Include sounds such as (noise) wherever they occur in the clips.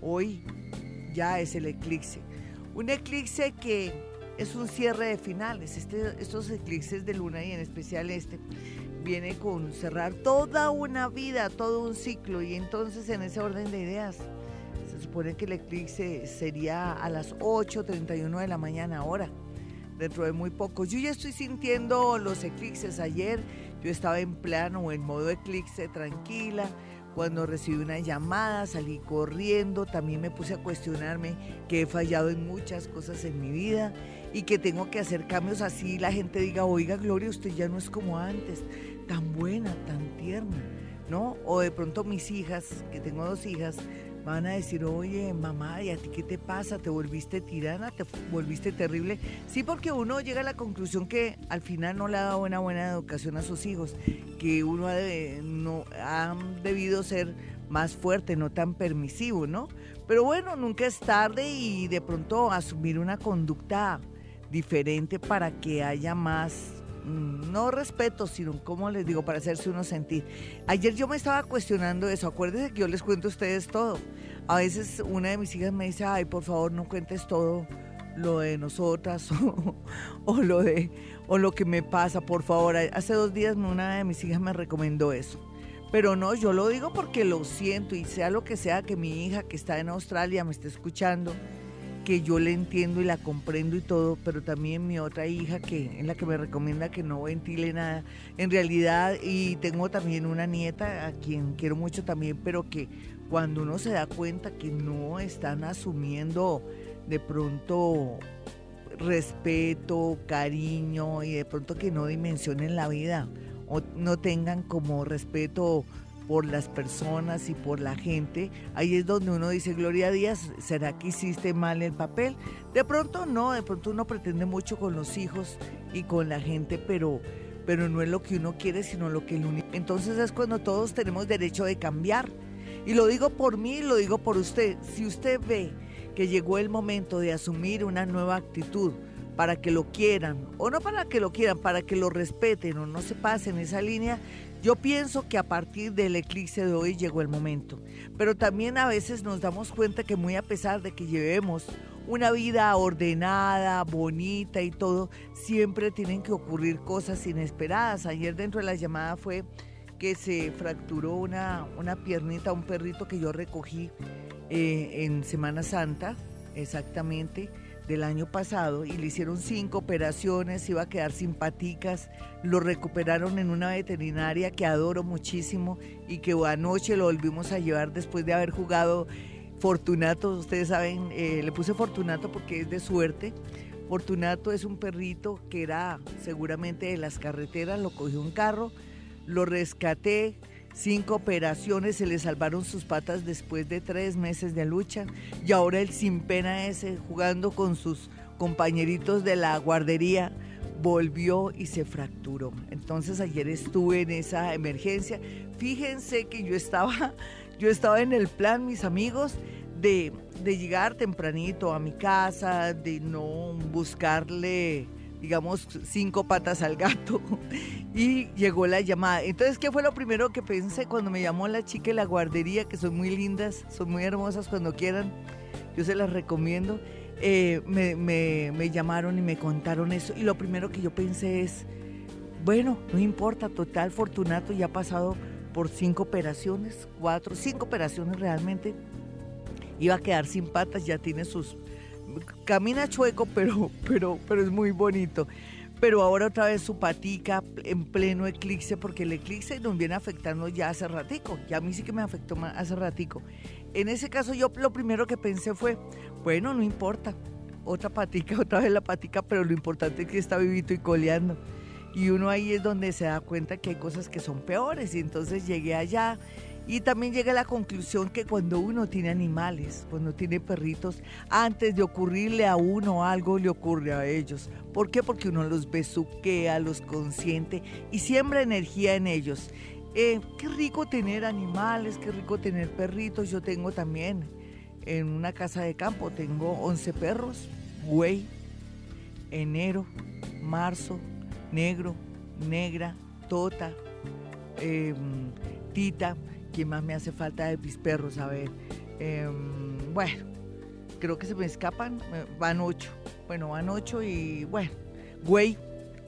Hoy ya es el eclipse. Un eclipse que es un cierre de finales. Este, estos eclipses de luna y en especial este viene con cerrar toda una vida, todo un ciclo y entonces en ese orden de ideas se supone que el eclipse sería a las 8.31 de la mañana ahora, dentro de muy poco. Yo ya estoy sintiendo los eclipses ayer, yo estaba en plano o en modo eclipse tranquila, cuando recibí una llamada, salí corriendo, también me puse a cuestionarme que he fallado en muchas cosas en mi vida y que tengo que hacer cambios así. La gente diga, oiga Gloria, usted ya no es como antes, tan buena, tan tierna, ¿no? O de pronto mis hijas, que tengo dos hijas, van a decir, oye, mamá, ¿y a ti qué te pasa? ¿Te volviste tirana? ¿Te volviste terrible? Sí, porque uno llega a la conclusión que al final no le ha dado una buena educación a sus hijos, que uno ha, no, ha debido ser más fuerte, no tan permisivo, ¿no? Pero bueno, nunca es tarde y de pronto asumir una conducta diferente para que haya más no respeto, sino como les digo, para hacerse uno sentir. Ayer yo me estaba cuestionando eso, acuérdense que yo les cuento a ustedes todo. A veces una de mis hijas me dice, ay, por favor, no cuentes todo lo de nosotras (laughs) o, lo de o lo que me pasa, por favor. Hace dos días una de mis hijas me recomendó eso. Pero no, yo lo digo porque lo siento y sea lo que sea que mi hija que está en Australia me esté escuchando que yo le entiendo y la comprendo y todo, pero también mi otra hija que es la que me recomienda que no ventile nada. En realidad, y tengo también una nieta a quien quiero mucho también, pero que cuando uno se da cuenta que no están asumiendo de pronto respeto, cariño y de pronto que no dimensionen la vida o no tengan como respeto por las personas y por la gente, ahí es donde uno dice, Gloria Díaz, ¿será que hiciste mal el papel? De pronto no, de pronto uno pretende mucho con los hijos y con la gente, pero, pero no es lo que uno quiere, sino lo que el único. Entonces es cuando todos tenemos derecho de cambiar. Y lo digo por mí, lo digo por usted. Si usted ve que llegó el momento de asumir una nueva actitud, para que lo quieran, o no para que lo quieran, para que lo respeten o no se pasen esa línea, yo pienso que a partir del eclipse de hoy llegó el momento, pero también a veces nos damos cuenta que muy a pesar de que llevemos una vida ordenada, bonita y todo, siempre tienen que ocurrir cosas inesperadas. Ayer dentro de la llamada fue que se fracturó una, una piernita, un perrito que yo recogí eh, en Semana Santa, exactamente del año pasado y le hicieron cinco operaciones, iba a quedar simpaticas, lo recuperaron en una veterinaria que adoro muchísimo y que anoche lo volvimos a llevar después de haber jugado Fortunato, ustedes saben, eh, le puse Fortunato porque es de suerte. Fortunato es un perrito que era seguramente de las carreteras, lo cogió un carro, lo rescaté, cinco operaciones, se le salvaron sus patas después de tres meses de lucha y ahora él sin pena ese jugando con sus compañeritos de la guardería volvió y se fracturó. Entonces ayer estuve en esa emergencia. Fíjense que yo estaba, yo estaba en el plan, mis amigos, de, de llegar tempranito a mi casa, de no buscarle digamos, cinco patas al gato (laughs) y llegó la llamada. Entonces, ¿qué fue lo primero que pensé cuando me llamó la chica de la guardería, que son muy lindas, son muy hermosas cuando quieran? Yo se las recomiendo. Eh, me, me llamaron y me contaron eso y lo primero que yo pensé es, bueno, no importa, total, Fortunato ya ha pasado por cinco operaciones, cuatro, cinco operaciones realmente. Iba a quedar sin patas, ya tiene sus camina chueco, pero, pero, pero es muy bonito. Pero ahora otra vez su patica en pleno eclipse, porque el eclipse nos viene afectando ya hace ratico. Ya a mí sí que me afectó hace ratico. En ese caso yo lo primero que pensé fue, bueno, no importa, otra patica, (laughs) otra vez la patica, pero lo importante es que está vivito y coleando. Y uno ahí es donde se da cuenta que hay cosas que son peores. Y entonces llegué allá Y también llega a la conclusión que cuando uno tiene animales, cuando tiene perritos, antes de ocurrirle a uno algo, le ocurre a ellos. ¿Por qué? Porque uno los besuquea, los consiente y siembra energía en ellos. Eh, qué rico tener animales, qué rico tener perritos. Yo tengo también en una casa de campo, tengo 11 perros, güey, enero, marzo, negro, negra, tota, em, tita. ¿Quién más me hace falta de mis perros? A ver. Em, bueno, creo que se me escapan. Eh, van ocho. Bueno, van ocho y bueno. Güey,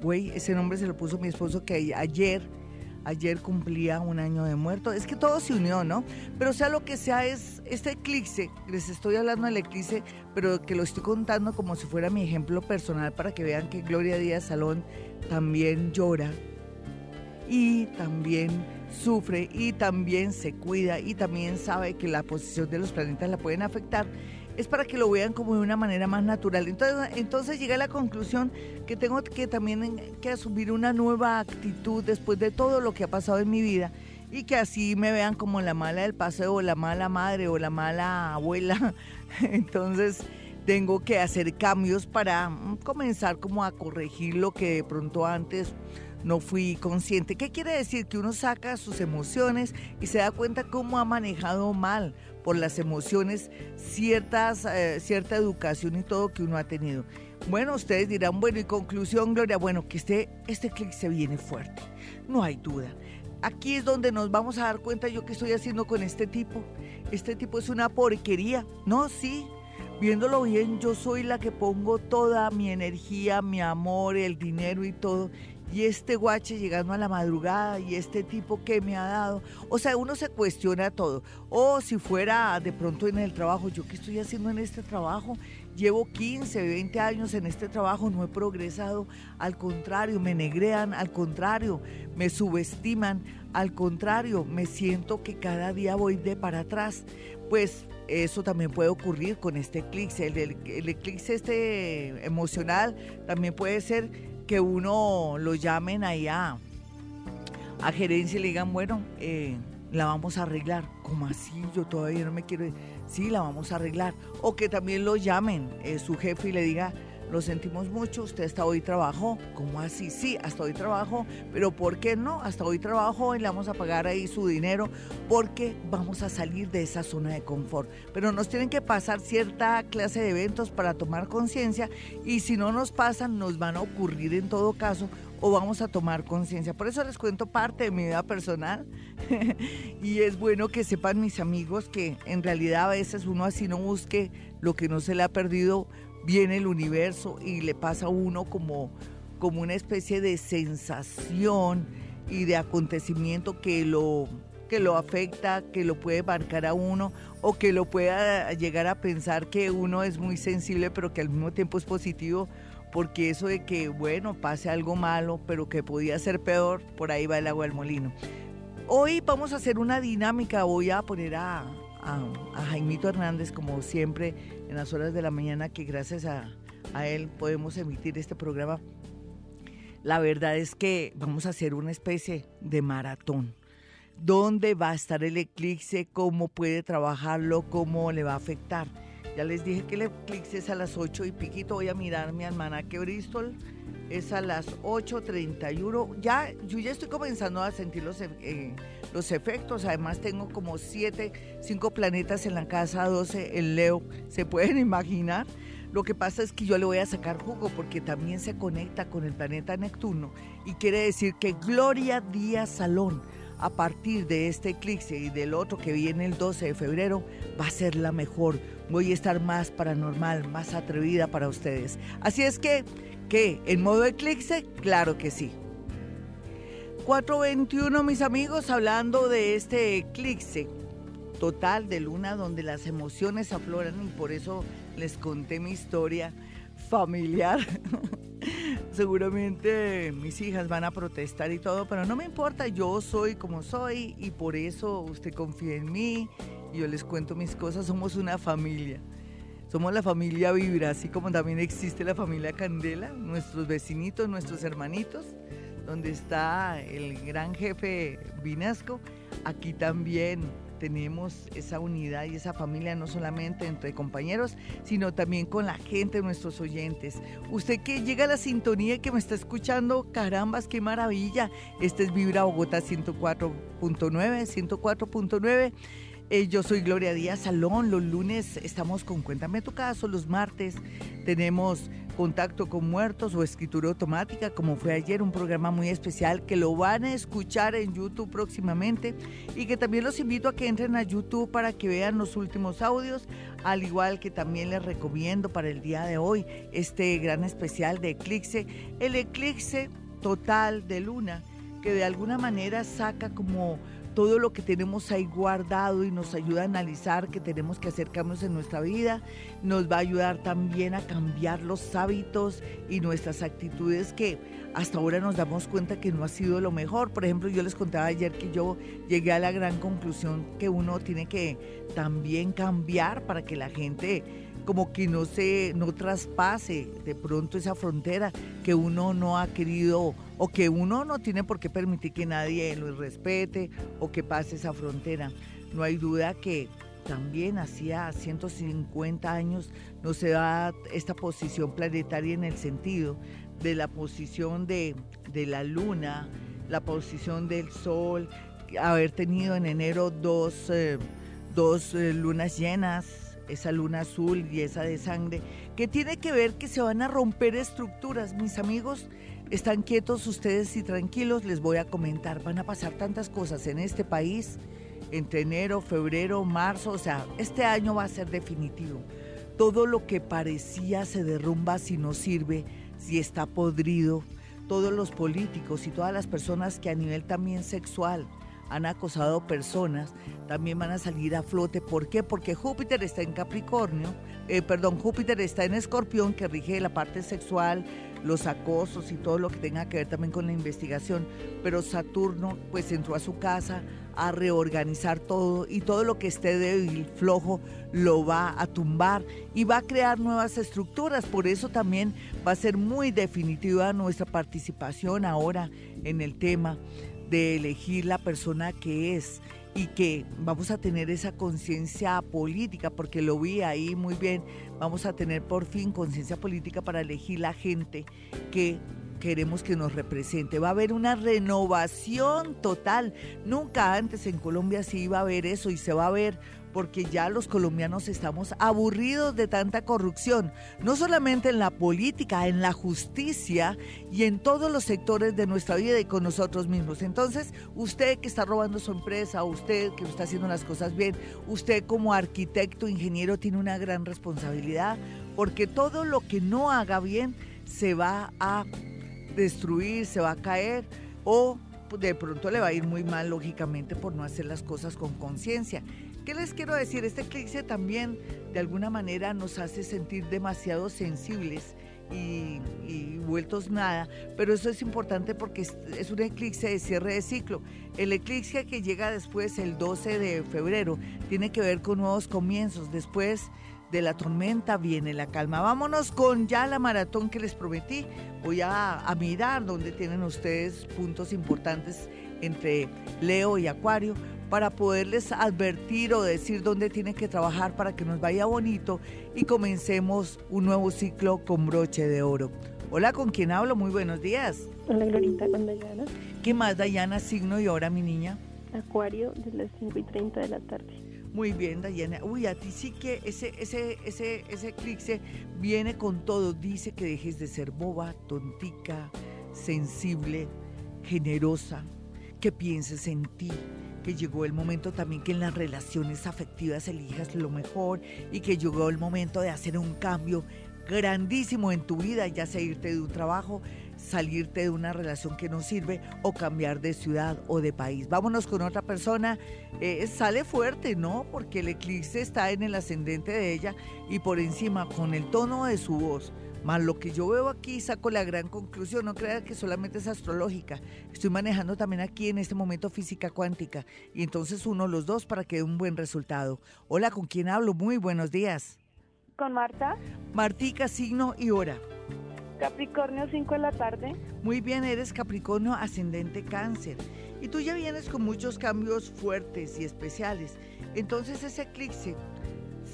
güey, ese nombre se lo puso mi esposo que ayer Ayer cumplía un año de muerto. Es que todo se unió, ¿no? Pero sea lo que sea, es este eclipse, les estoy hablando del eclipse, pero que lo estoy contando como si fuera mi ejemplo personal para que vean que Gloria Díaz Salón también llora y también sufre y también se cuida y también sabe que la posición de los planetas la pueden afectar es para que lo vean como de una manera más natural. Entonces, entonces llegué a la conclusión que tengo que también que asumir una nueva actitud después de todo lo que ha pasado en mi vida y que así me vean como la mala del paseo, o la mala madre o la mala abuela. (laughs) Entonces tengo que hacer cambios para comenzar como a corregir lo que de pronto antes no fui consciente. ¿Qué quiere decir? Que uno saca sus emociones y se da cuenta cómo ha manejado mal por las emociones, ciertas, eh, cierta educación y todo que uno ha tenido. Bueno, ustedes dirán, bueno, y conclusión, Gloria, bueno, que este, este clic se viene fuerte, no hay duda. Aquí es donde nos vamos a dar cuenta yo qué estoy haciendo con este tipo. Este tipo es una porquería. No, sí, viéndolo bien, yo soy la que pongo toda mi energía, mi amor, el dinero y todo y este guache llegando a la madrugada y este tipo que me ha dado. O sea, uno se cuestiona todo. O si fuera de pronto en el trabajo, ¿yo qué estoy haciendo en este trabajo? Llevo 15, 20 años en este trabajo, no he progresado. Al contrario, me negrean, al contrario, me subestiman, al contrario, me siento que cada día voy de para atrás. Pues eso también puede ocurrir con este eclipse. El, el, el eclipse este emocional también puede ser que uno lo llamen ahí a, gerencia y le digan, bueno, eh, la vamos a arreglar. ¿Cómo así? Yo todavía no me quiero... Sí, la vamos a arreglar. O que también lo llamen eh, su jefe y le diga, lo sentimos mucho, usted hasta hoy trabajó. ¿Cómo así? Sí, hasta hoy trabajo, pero ¿por qué no? Hasta hoy trabajo y le vamos a pagar ahí su dinero porque vamos a salir de esa zona de confort. Pero nos tienen que pasar cierta clase de eventos para tomar conciencia y si no nos pasan, nos van a ocurrir en todo caso o vamos a tomar conciencia. Por eso les cuento parte de mi vida personal (laughs) y es bueno que sepan mis amigos que en realidad a veces uno así no busque lo que no se le ha perdido viene el universo y le pasa a uno como, como una especie de sensación y de acontecimiento que lo, que lo afecta, que lo puede marcar a uno o que lo pueda llegar a pensar que uno es muy sensible pero que al mismo tiempo es positivo porque eso de que, bueno, pase algo malo pero que podía ser peor, por ahí va el agua del molino. Hoy vamos a hacer una dinámica, voy a poner a, a, Jaimito Hernández, como siempre, en las horas de la mañana, que gracias a, él podemos emitir este programa. La verdad es que vamos a hacer una especie de maratón. ¿Dónde va a estar el eclipse? ¿Cómo puede trabajarlo? ¿Cómo le va a afectar? Ya les dije que el eclipse es a las 8 y piquito. Voy a mirar mi almanaque Bristol. Es a las 8.31. Ya, yo ya estoy comenzando a sentir los, eh, los efectos. Además tengo como siete, cinco planetas en la casa 12, el Leo. (laughs) ¿Se pueden imaginar? Lo que pasa es que yo le voy a sacar jugo porque también se conecta con el planeta Neptuno y quiere decir que Gloria Díaz Salón a partir de este eclipse y del otro que viene el 12 de febrero va a ser la mejor. Voy a estar más paranormal, más atrevida para ustedes. Así es que, ¿qué? ¿En modo eclipse? Claro que sí. 421, mis amigos, hablando de este eclipse total de luna donde las emociones afloran y por eso les conté mi historia familiar. (laughs) Seguramente mis hijas van a protestar y todo, pero no me importa, yo soy como soy y por eso usted confía en mí. Yo les cuento mis cosas, somos una familia. Somos la familia Vibra, así como también existe la familia Candela, nuestros vecinitos, nuestros hermanitos donde está el gran jefe Vinasco, aquí también tenemos esa unidad y esa familia no solamente entre compañeros, sino también con la gente, nuestros oyentes. Usted que llega a la sintonía y que me está escuchando, carambas, qué maravilla. Este es Vibra Bogotá 104.9, 104.9. Eh, yo soy Gloria Díaz Salón. Los lunes estamos con Cuéntame tu caso. Los martes tenemos contacto con muertos o escritura automática, como fue ayer, un programa muy especial que lo van a escuchar en YouTube próximamente y que también los invito a que entren a YouTube para que vean los últimos audios, al igual que también les recomiendo para el día de hoy este gran especial de Eclipse, el eclipse total de luna, que de alguna manera saca como todo lo que tenemos ahí guardado y nos ayuda a analizar que tenemos que hacer cambios en nuestra vida, nos va a ayudar también a cambiar los hábitos y nuestras actitudes que hasta ahora nos damos cuenta que no ha sido lo mejor. Por ejemplo, yo les contaba ayer que yo llegué a la gran conclusión que uno tiene que también cambiar para que la gente como que no se no traspase de pronto esa frontera que uno no ha querido o que uno no tiene por qué permitir que nadie lo respete o que pase esa frontera. No hay duda que también hacía 150 años no se da esta posición planetaria en el sentido de la posición de, la luna, la posición del sol, haber tenido en enero dos, eh, dos eh, lunas llenas esa luna azul y esa de sangre, que tiene que ver que se van a romper estructuras. Mis amigos, están quietos ustedes y tranquilos, les voy a comentar, van a pasar tantas cosas en este país entre enero, febrero, marzo, o sea, este año va a ser definitivo. Todo lo que parecía se derrumba si no sirve, si está podrido. Todos los políticos y todas las personas que a nivel también sexual han acosado personas, también van a salir a flote. ¿Por qué? Porque Júpiter está en Capricornio, eh, perdón, Júpiter está en Escorpión, que rige la parte sexual, los acosos y todo lo que tenga que ver también con la investigación. Pero Saturno pues entró a su casa a reorganizar todo y todo lo que esté débil, flojo, lo va a tumbar y va a crear nuevas estructuras. Por eso también va a ser muy definitiva nuestra participación ahora en el tema de elegir la persona que es y que vamos a tener esa conciencia política, porque lo vi ahí muy bien, vamos a tener por fin conciencia política para elegir la gente que queremos que nos represente. Va a haber una renovación total. Nunca antes en Colombia se iba a ver eso y se va a ver porque ya los colombianos estamos aburridos de tanta corrupción, no solamente en la política, en la justicia y en todos los sectores de nuestra vida y con nosotros mismos. Entonces, usted que está robando su empresa, usted que está haciendo las cosas bien, usted como arquitecto, ingeniero, tiene una gran responsabilidad porque todo lo que no haga bien se va a destruir, se va a caer o de pronto le va a ir muy mal, lógicamente, por no hacer las cosas con conciencia. ¿Qué les quiero decir? Este eclipse también de alguna manera nos hace sentir demasiado sensibles y, vueltos nada, pero eso es importante porque es, un eclipse de cierre de ciclo. El eclipse que llega después, el 12 de febrero, tiene que ver con nuevos comienzos. Después de la tormenta viene la calma. Vámonos con ya la maratón que les prometí. Voy a, a mirar dónde tienen ustedes puntos importantes entre Leo y Acuario para poderles advertir o decir dónde tienen que trabajar para que nos vaya bonito y comencemos un nuevo ciclo con broche de oro. Hola, ¿con quién hablo? Muy buenos días. Hola, Glorita, con Dayana. ¿Qué más, Dayana? Signo y hora, mi niña. Acuario, de las 5 y 30 de la tarde. Muy bien, Dayana. Uy, a ti sí que ese, ese, ese, ese eclipse viene con todo. Dice que dejes de ser boba, tontica, sensible, generosa, que pienses en ti, que llegó el momento también que en las relaciones afectivas elijas lo mejor y que llegó el momento de hacer un cambio grandísimo en tu vida, ya sea irte de un trabajo, salirte de una relación que no sirve o cambiar de ciudad o de país. Vámonos con otra persona. Eh, sale fuerte, ¿no? Porque el eclipse está en el ascendente de ella y por encima, con el tono de su voz, más lo que yo veo aquí, saco la gran conclusión. No crea que solamente es astrológica. Estoy manejando también aquí en este momento física cuántica. Y entonces uno los dos para que dé un buen resultado. Hola, ¿con quién hablo? Muy buenos días. Con Marta. Martica, signo y hora. Capricornio 5 de la tarde. Muy bien, eres Capricornio ascendente cáncer. Y tú ya vienes con muchos cambios fuertes y especiales. Entonces ese eclipse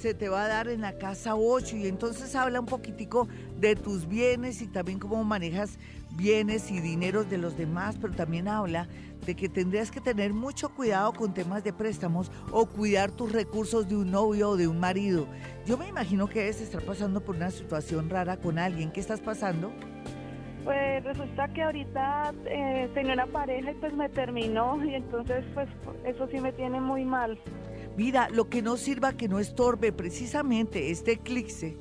se te va a dar en la casa 8 y entonces habla un poquitico de tus bienes y también cómo manejas bienes y dineros de los demás, pero también habla de que tendrías que tener mucho cuidado con temas de préstamos o cuidar tus recursos de un novio o de un marido. Yo me imagino que debes estar pasando por una situación rara con alguien. ¿Qué estás pasando? Pues resulta que ahorita eh, tenía una pareja y pues me terminó y entonces pues eso sí me tiene muy mal. Mira, lo que no sirva que no estorbe, precisamente este eclipse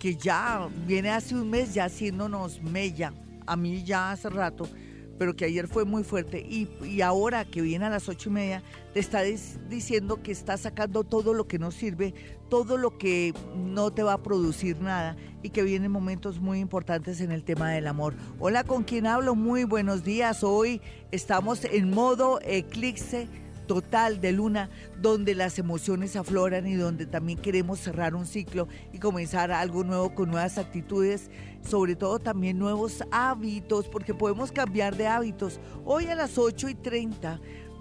que ya viene hace un mes ya haciéndonos mella, a mí ya hace rato, pero que ayer fue muy fuerte y, ahora que viene a las ocho y media te está diciendo que está sacando todo lo que no sirve, todo lo que no te va a producir nada y que vienen momentos muy importantes en el tema del amor. Hola, ¿con quién hablo? Muy buenos días. Hoy estamos en modo eclipse total de luna, donde las emociones afloran y donde también queremos cerrar un ciclo y comenzar algo nuevo con nuevas actitudes, sobre todo también nuevos hábitos, porque podemos cambiar de hábitos. Hoy a las 8 y 30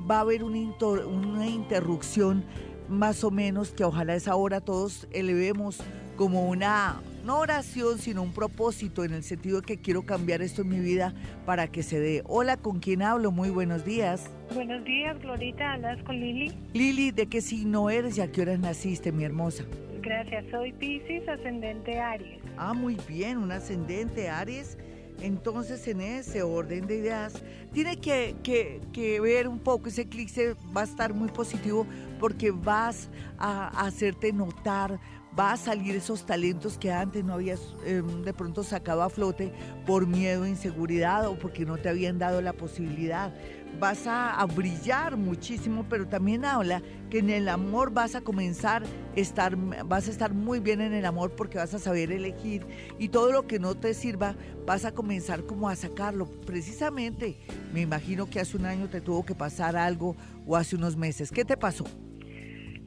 va a haber una, una interrupción más o menos que ojalá esa hora todos elevemos como una no oración, sino un propósito en el sentido de que quiero cambiar esto en mi vida para que se dé. Hola, ¿con quién hablo? Muy buenos días. Buenos días, Glorita. ¿Hablas con Lili? Lili, ¿de qué signo eres y a qué horas naciste, mi hermosa? Gracias, soy Pisces, ascendente Aries. Ah, muy bien, un ascendente Aries. Entonces, en ese orden de ideas, tiene que, que, que, ver un poco, ese eclipse va a estar muy positivo porque vas a hacerte notar, va a salir esos talentos que antes no habías em, de pronto sacado a flote por miedo, inseguridad o porque no te habían dado la posibilidad. Vas a, brillar muchísimo, pero también habla que en el amor vas a comenzar estar, vas a estar muy bien en el amor porque vas a saber elegir y todo lo que no te sirva vas a comenzar como a sacarlo. Precisamente, me imagino que hace un año te tuvo que pasar algo o hace unos meses. ¿Qué te pasó?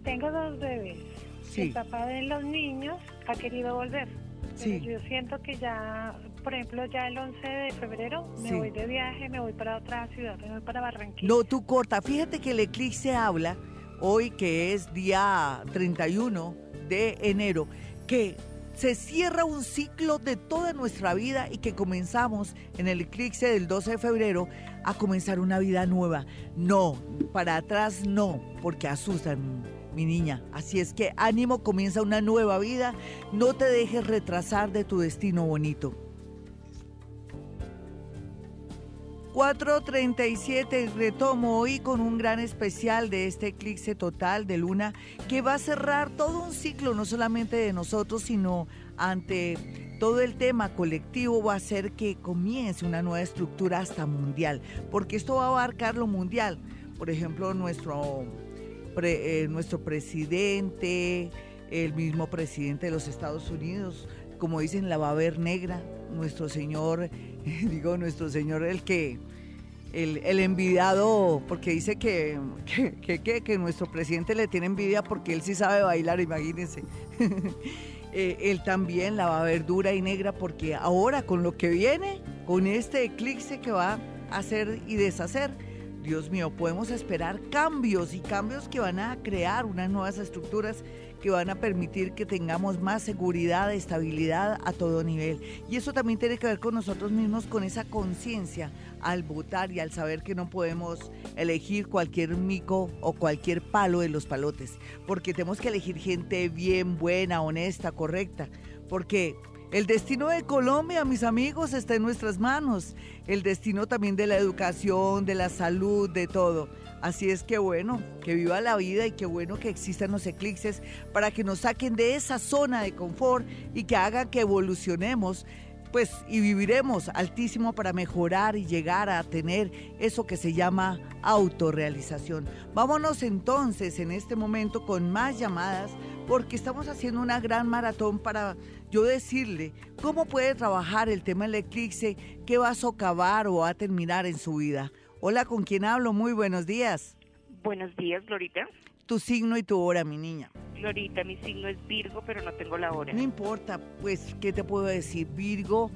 Tengo dos bebés el papá de los niños ha querido volver. Pero yo siento que ya, por ejemplo, ya el 11 de febrero me voy de viaje, me voy para otra ciudad, me voy para Barranquilla. No, tú corta. Fíjate que el eclipse habla hoy que es día 31 de enero, que se cierra un ciclo de toda nuestra vida y que comenzamos en el eclipse del 12 de febrero a comenzar una vida nueva. No, para atrás no, porque asustan mi niña. Así es que ánimo, comienza una nueva vida. No te dejes retrasar de tu destino bonito. 4.37 retomo hoy con un gran especial de este eclipse total de luna que va a cerrar todo un ciclo, no solamente de nosotros, sino ante todo el tema colectivo va a hacer que comience una nueva estructura hasta mundial, porque esto va a abarcar lo mundial. Por ejemplo, nuestro eh, nuestro presidente, el mismo presidente de los Estados Unidos, como dicen, la va a ver negra, nuestro señor, (laughs) digo, nuestro señor, el que, el, el envidiado, porque dice que que, que, que, nuestro presidente le tiene envidia porque él sí sabe bailar, imagínense. (laughs) Eh, él también la va a ver dura y negra porque ahora con lo que viene, con este eclipse que va a hacer y deshacer, Dios mío, podemos esperar cambios y cambios que van a crear unas nuevas estructuras que van a permitir que tengamos más seguridad, estabilidad a todo nivel. Y eso también tiene que ver con nosotros mismos, con esa conciencia al votar y al saber que no podemos elegir cualquier mico o cualquier palo de los palotes, porque tenemos que elegir gente bien, buena, honesta, correcta, porque el destino de Colombia, mis amigos, está en nuestras manos. El destino también de la educación, de la salud, de todo. Así es que bueno, que viva la vida y qué bueno que existan los eclipses para que nos saquen de esa zona de confort y que hagan que evolucionemos pues y viviremos altísimo para mejorar y llegar a tener eso que se llama autorrealización. Vámonos entonces en este momento con más llamadas porque estamos haciendo una gran maratón para yo decirle cómo puede trabajar el tema del eclipse, qué va a socavar o va a terminar en su vida. Hola, ¿con quién hablo? Muy buenos días. Buenos días, Glorita. Tu signo y tu hora, mi niña. Glorita, mi signo es Virgo, pero no tengo la hora. No importa, pues, ¿qué te puedo decir? Virgo,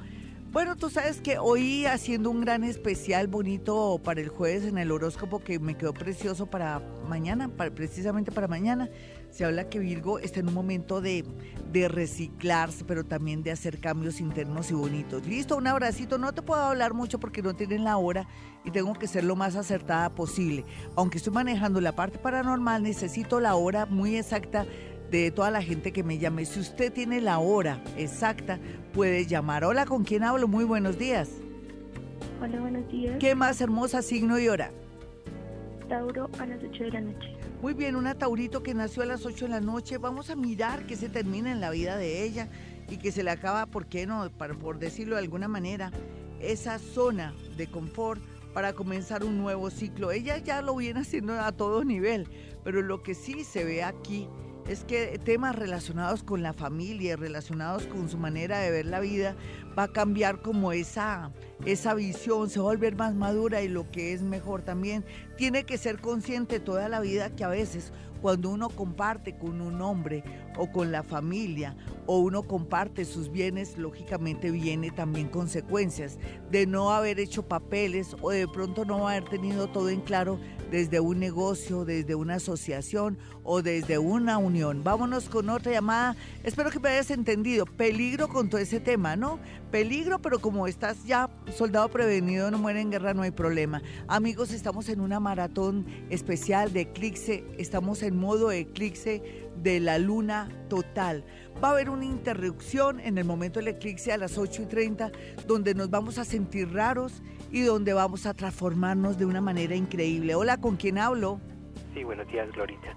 Bueno, tú sabes que hoy haciendo un gran especial bonito para el jueves en el horóscopo que me quedó precioso para mañana, precisamente para mañana, se habla que Virgo está en un momento de, de reciclarse, pero también de hacer cambios internos y bonitos. Listo, un abracito. No te puedo hablar mucho porque no tienen la hora y tengo que ser lo más acertada posible. Aunque estoy manejando la parte paranormal, necesito la hora muy exacta de toda la gente que me llame. Si usted tiene la hora exacta, puede llamar. Hola, ¿con quién hablo? Muy buenos días. Hola, buenos días. ¿Qué más hermosa signo y hora? Tauro a las 8 de la noche. Muy bien, una Taurito que nació a las 8 de la noche. Vamos a mirar qué se termina en la vida de ella y que se le acaba, ¿por qué no? Para, por decirlo de alguna manera, esa zona de confort para comenzar un nuevo ciclo. Ella ya lo viene haciendo a todo nivel, pero lo que sí se ve aquí es que temas relacionados con la familia, relacionados con su manera de ver la vida, va a cambiar como esa, esa visión, se va a volver más madura y lo que es mejor también, tiene que ser consciente toda la vida que a veces cuando uno comparte con un hombre o con la familia o uno comparte sus bienes, lógicamente viene también consecuencias de no haber hecho papeles o de pronto no haber tenido todo en claro desde un negocio, desde una asociación o desde una unión. Vámonos con otra llamada. Espero que me hayas entendido. Peligro con todo ese tema, ¿no? Peligro, pero como estás ya soldado prevenido, no muere en guerra, no hay problema. Amigos, estamos en una maratón especial de eclipse. Estamos en modo eclipse de la luna total. Va a haber una interrupción en el momento del eclipse a las 8 y 30, donde nos vamos a sentir raros y donde vamos a transformarnos de una manera increíble. Hola, ¿con quién hablo? Sí, buenos días, Glorita.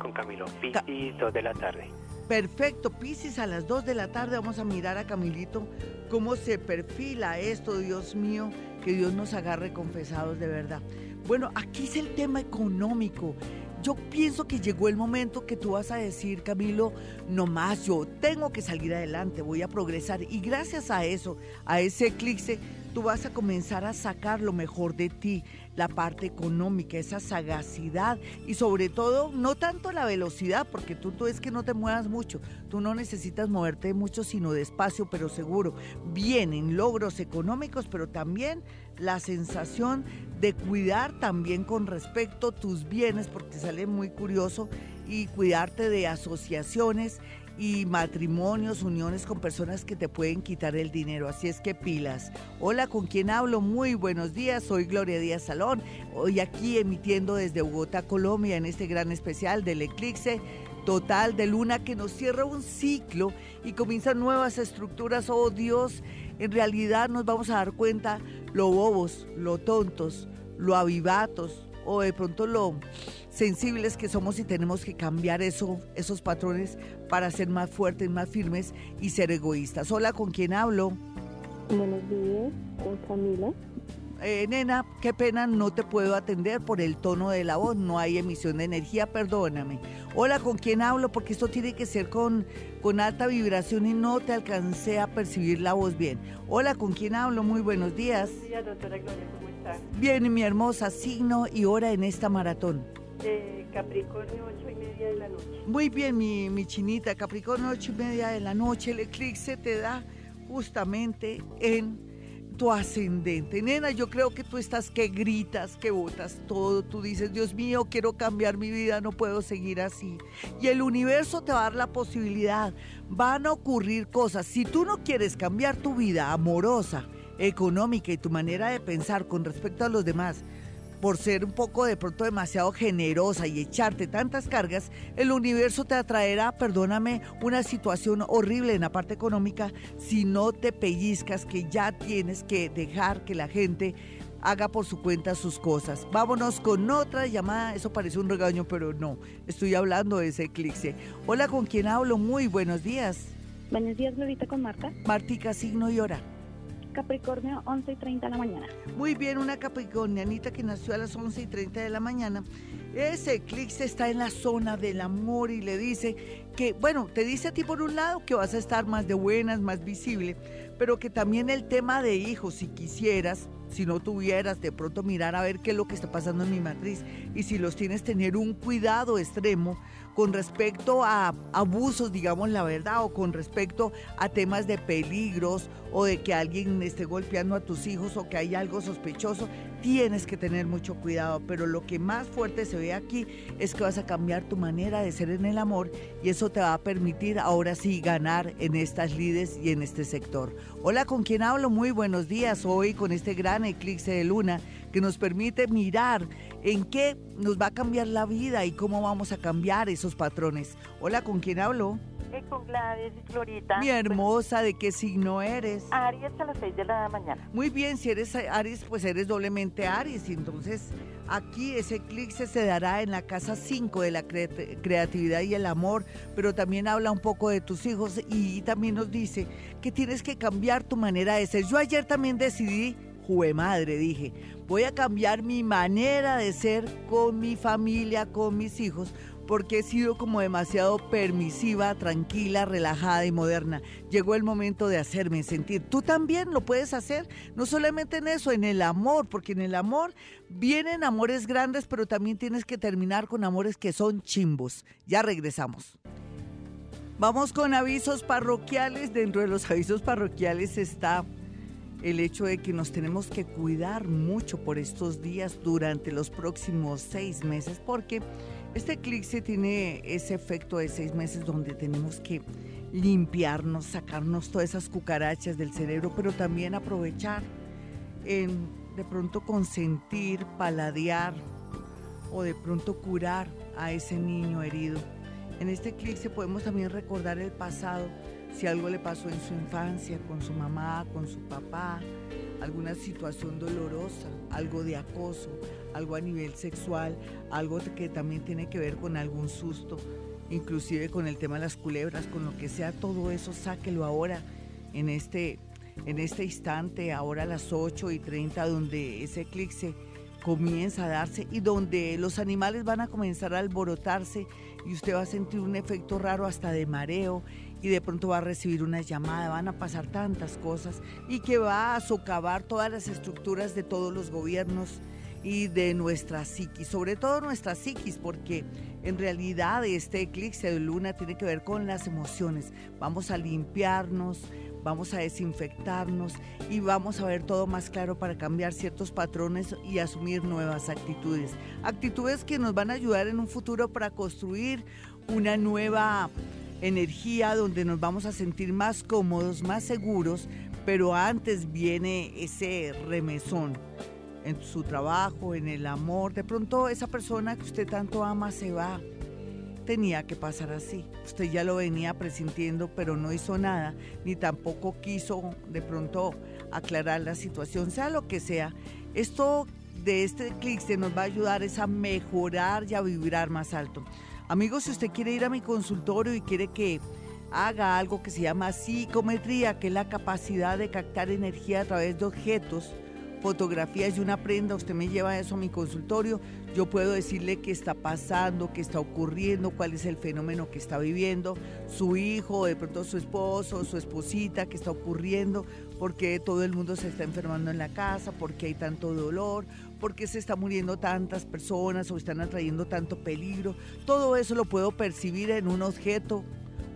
Con Camilo, Piscis, 2 de la tarde. Perfecto, Piscis, a las 2 de la tarde vamos a mirar a Camilito cómo se perfila esto, Dios mío, que Dios nos agarre confesados de verdad. Bueno, aquí es el tema económico. Yo pienso que llegó el momento que tú vas a decir, Camilo, no más, yo tengo que salir adelante, voy a progresar. Y gracias a eso, a ese eclipse, tú vas a comenzar a sacar lo mejor de ti, la parte económica, esa sagacidad y sobre todo no tanto la velocidad, porque tú, tú es que no te muevas mucho, tú no necesitas moverte mucho, sino despacio, pero seguro. Vienen logros económicos, pero también la sensación de cuidar también con respecto tus bienes, porque sale muy curioso, y cuidarte de asociaciones y matrimonios, uniones con personas que te pueden quitar el dinero. Así es que pilas. Hola, ¿con quién hablo? Muy buenos días. Soy Gloria Díaz Salón. Hoy aquí emitiendo desde Bogotá, Colombia, en este gran especial del eclipse total de luna que nos cierra un ciclo y comienzan nuevas estructuras. Oh Dios, en realidad nos vamos a dar cuenta lo bobos, lo tontos, lo avivatos o de pronto lo sensibles que somos y tenemos que cambiar eso, esos patrones para ser más fuertes, más firmes y ser egoístas. Hola, ¿con quién hablo? Buenos días, con Camila. Eh, nena, qué pena, no te puedo atender por el tono de la voz, no hay emisión de energía, perdóname. Hola, ¿con quién hablo? Porque esto tiene que ser con, con alta vibración y no te alcancé a percibir la voz bien. Hola, ¿con quién hablo? Muy buenos días. Buenos días, doctora Gloria, ¿cómo estás? Bien, mi hermosa, signo y hora en esta maratón. Capricornio, ocho y media de la noche. Muy bien, mi, chinita, Capricornio, ocho y media de la noche. El eclipse te da justamente en tu ascendente. Nena, yo creo que tú estás que gritas, que botas todo. Tú dices, Dios mío, quiero cambiar mi vida, no puedo seguir así. Y el universo te va a dar la posibilidad. Van a ocurrir cosas. Si tú no quieres cambiar tu vida amorosa, económica y tu manera de pensar con respecto a los demás, por ser un poco de pronto demasiado generosa y echarte tantas cargas, el universo te atraerá, perdóname, una situación horrible en la parte económica si no te pellizcas que ya tienes que dejar que la gente haga por su cuenta sus cosas. Vámonos con otra llamada. Eso parece un regaño, pero no. Estoy hablando de ese eclipse. Hola, ¿con quién hablo? Muy buenos días. Buenos días, Glorita, con Marta. Martica, signo y hora. Capricornio, 11 y 30 de la mañana. Muy bien, una capricornianita que nació a las 11 y 30 de la mañana. Ese eclipse está en la zona del amor y le dice que, bueno, te dice a ti por un lado que vas a estar más de buenas, más visible, pero que también el tema de hijos, si quisieras, si no tuvieras, de pronto mirar a ver qué es lo que está pasando en mi matriz y si los tienes, tener un cuidado extremo con respecto a abusos, digamos la verdad, o con respecto a temas de peligros o de que alguien esté golpeando a tus hijos o que hay algo sospechoso, tienes que tener mucho cuidado. Pero lo que más fuerte se ve aquí es que vas a cambiar tu manera de ser en el amor y eso te va a permitir ahora sí ganar en estas lides y en este sector. Hola, ¿con quién hablo? Muy buenos días. Hoy con este gran eclipse de luna que nos permite mirar en qué nos va a cambiar la vida y cómo vamos a cambiar esos patrones. Hola, ¿con quién hablo? Eh, con Gladys y Florita. Mi hermosa, ¿de qué signo eres? Aries a las 6 de la mañana. Muy bien, si eres Aries, pues eres doblemente Aries. Y entonces aquí ese eclipse se dará en la casa 5 de la creatividad y el amor, pero también habla un poco de tus hijos y también nos dice que tienes que cambiar tu manera de ser. Yo ayer también decidí Jue madre, dije, voy a cambiar mi manera de ser con mi familia, con mis hijos, porque he sido como demasiado permisiva, tranquila, relajada y moderna. Llegó el momento de hacerme sentir. Tú también lo puedes hacer, no solamente en eso, en el amor, porque en el amor vienen amores grandes, pero también tienes que terminar con amores que son chimbos. Ya regresamos. Vamos con avisos parroquiales. Dentro de los avisos parroquiales está el hecho de que nos tenemos que cuidar mucho por estos días durante los próximos seis meses, porque este eclipse tiene ese efecto de seis meses donde tenemos que limpiarnos, sacarnos todas esas cucarachas del cerebro, pero también aprovechar en de pronto consentir, paladear o de pronto curar a ese niño herido. En este eclipse podemos también recordar el pasado si algo le pasó en su infancia con su mamá, con su papá, alguna situación dolorosa, algo de acoso, algo a nivel sexual, algo que también tiene que ver con algún susto, inclusive con el tema de las culebras, con lo que sea, todo eso sáquelo ahora en este, en este instante, ahora a las 8 y 30, donde ese eclipse comienza a darse y donde los animales van a comenzar a alborotarse y usted va a sentir un efecto raro hasta de mareo y de pronto va a recibir una llamada, van a pasar tantas cosas y que va a socavar todas las estructuras de todos los gobiernos y de nuestra psiquis, sobre todo nuestra psiquis, porque en realidad este eclipse de luna tiene que ver con las emociones. Vamos a limpiarnos, vamos a desinfectarnos y vamos a ver todo más claro para cambiar ciertos patrones y asumir nuevas actitudes. Actitudes que nos van a ayudar en un futuro para construir una nueva energía donde nos vamos a sentir más cómodos, más seguros, pero antes viene ese remesón en su trabajo, en el amor. De pronto esa persona que usted tanto ama se va. Tenía que pasar así. Usted ya lo venía presintiendo, pero no hizo nada, ni tampoco quiso de pronto aclarar la situación, sea lo que sea. Esto de este eclipse nos va a ayudar es a mejorar y a vibrar más alto. Amigos, si usted quiere ir a mi consultorio y quiere que haga algo que se llama psicometría, que es la capacidad de captar energía a través de objetos, fotografías y una prenda, usted me lleva eso a mi consultorio, yo puedo decirle qué está pasando, qué está ocurriendo, cuál es el fenómeno que está viviendo, su hijo, de pronto su esposo, su esposita, qué está ocurriendo, por qué todo el mundo se está enfermando en la casa, por qué hay tanto dolor, por qué se están muriendo tantas personas o están atrayendo tanto peligro. Todo eso lo puedo percibir en un objeto,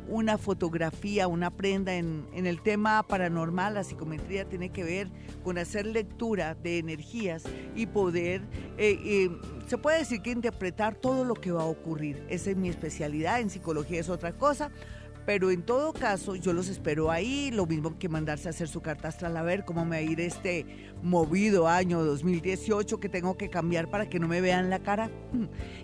una fotografía, una prenda. En, el tema paranormal, la psicometría tiene que ver con hacer lectura de energías y poder, eh, eh, se puede decir que interpretar todo lo que va a ocurrir. Esa es mi especialidad, en psicología es otra cosa pero en todo caso, yo los espero ahí, lo mismo que mandarse a hacer su carta astral a ver cómo me va a ir este movido año 2018 que tengo que cambiar para que no me vean la cara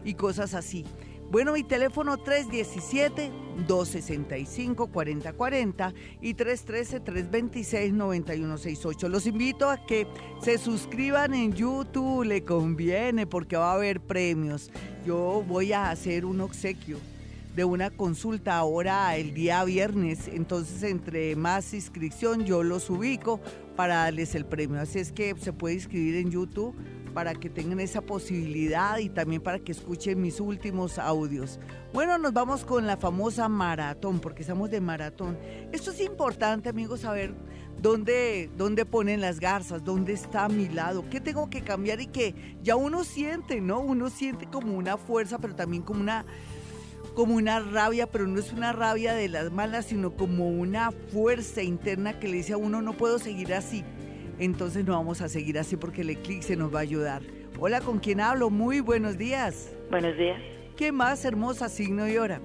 y cosas así. Bueno, mi teléfono 317-265-4040 y 313-326-9168. Los invito a que se suscriban en YouTube, le conviene porque va a haber premios. Yo voy a hacer un obsequio de una consulta ahora el día viernes. Entonces, entre más inscripción, yo los ubico para darles el premio. Así es que se puede inscribir en YouTube para que tengan esa posibilidad y también para que escuchen mis últimos audios. Bueno, nos vamos con la famosa maratón, porque estamos de maratón. Esto es importante, amigos, saber dónde, dónde ponen las garzas, dónde está a mi lado, qué tengo que cambiar y que ya uno siente, ¿no? Uno siente como una fuerza, pero también como una como una rabia, pero no es una rabia de las malas, sino como una fuerza interna que le dice a uno, no puedo seguir así. Entonces no vamos a seguir así porque el eclipse nos va a ayudar. Hola, ¿con quién hablo? Muy buenos días. Buenos días. ¿Qué más hermosa signo y hora?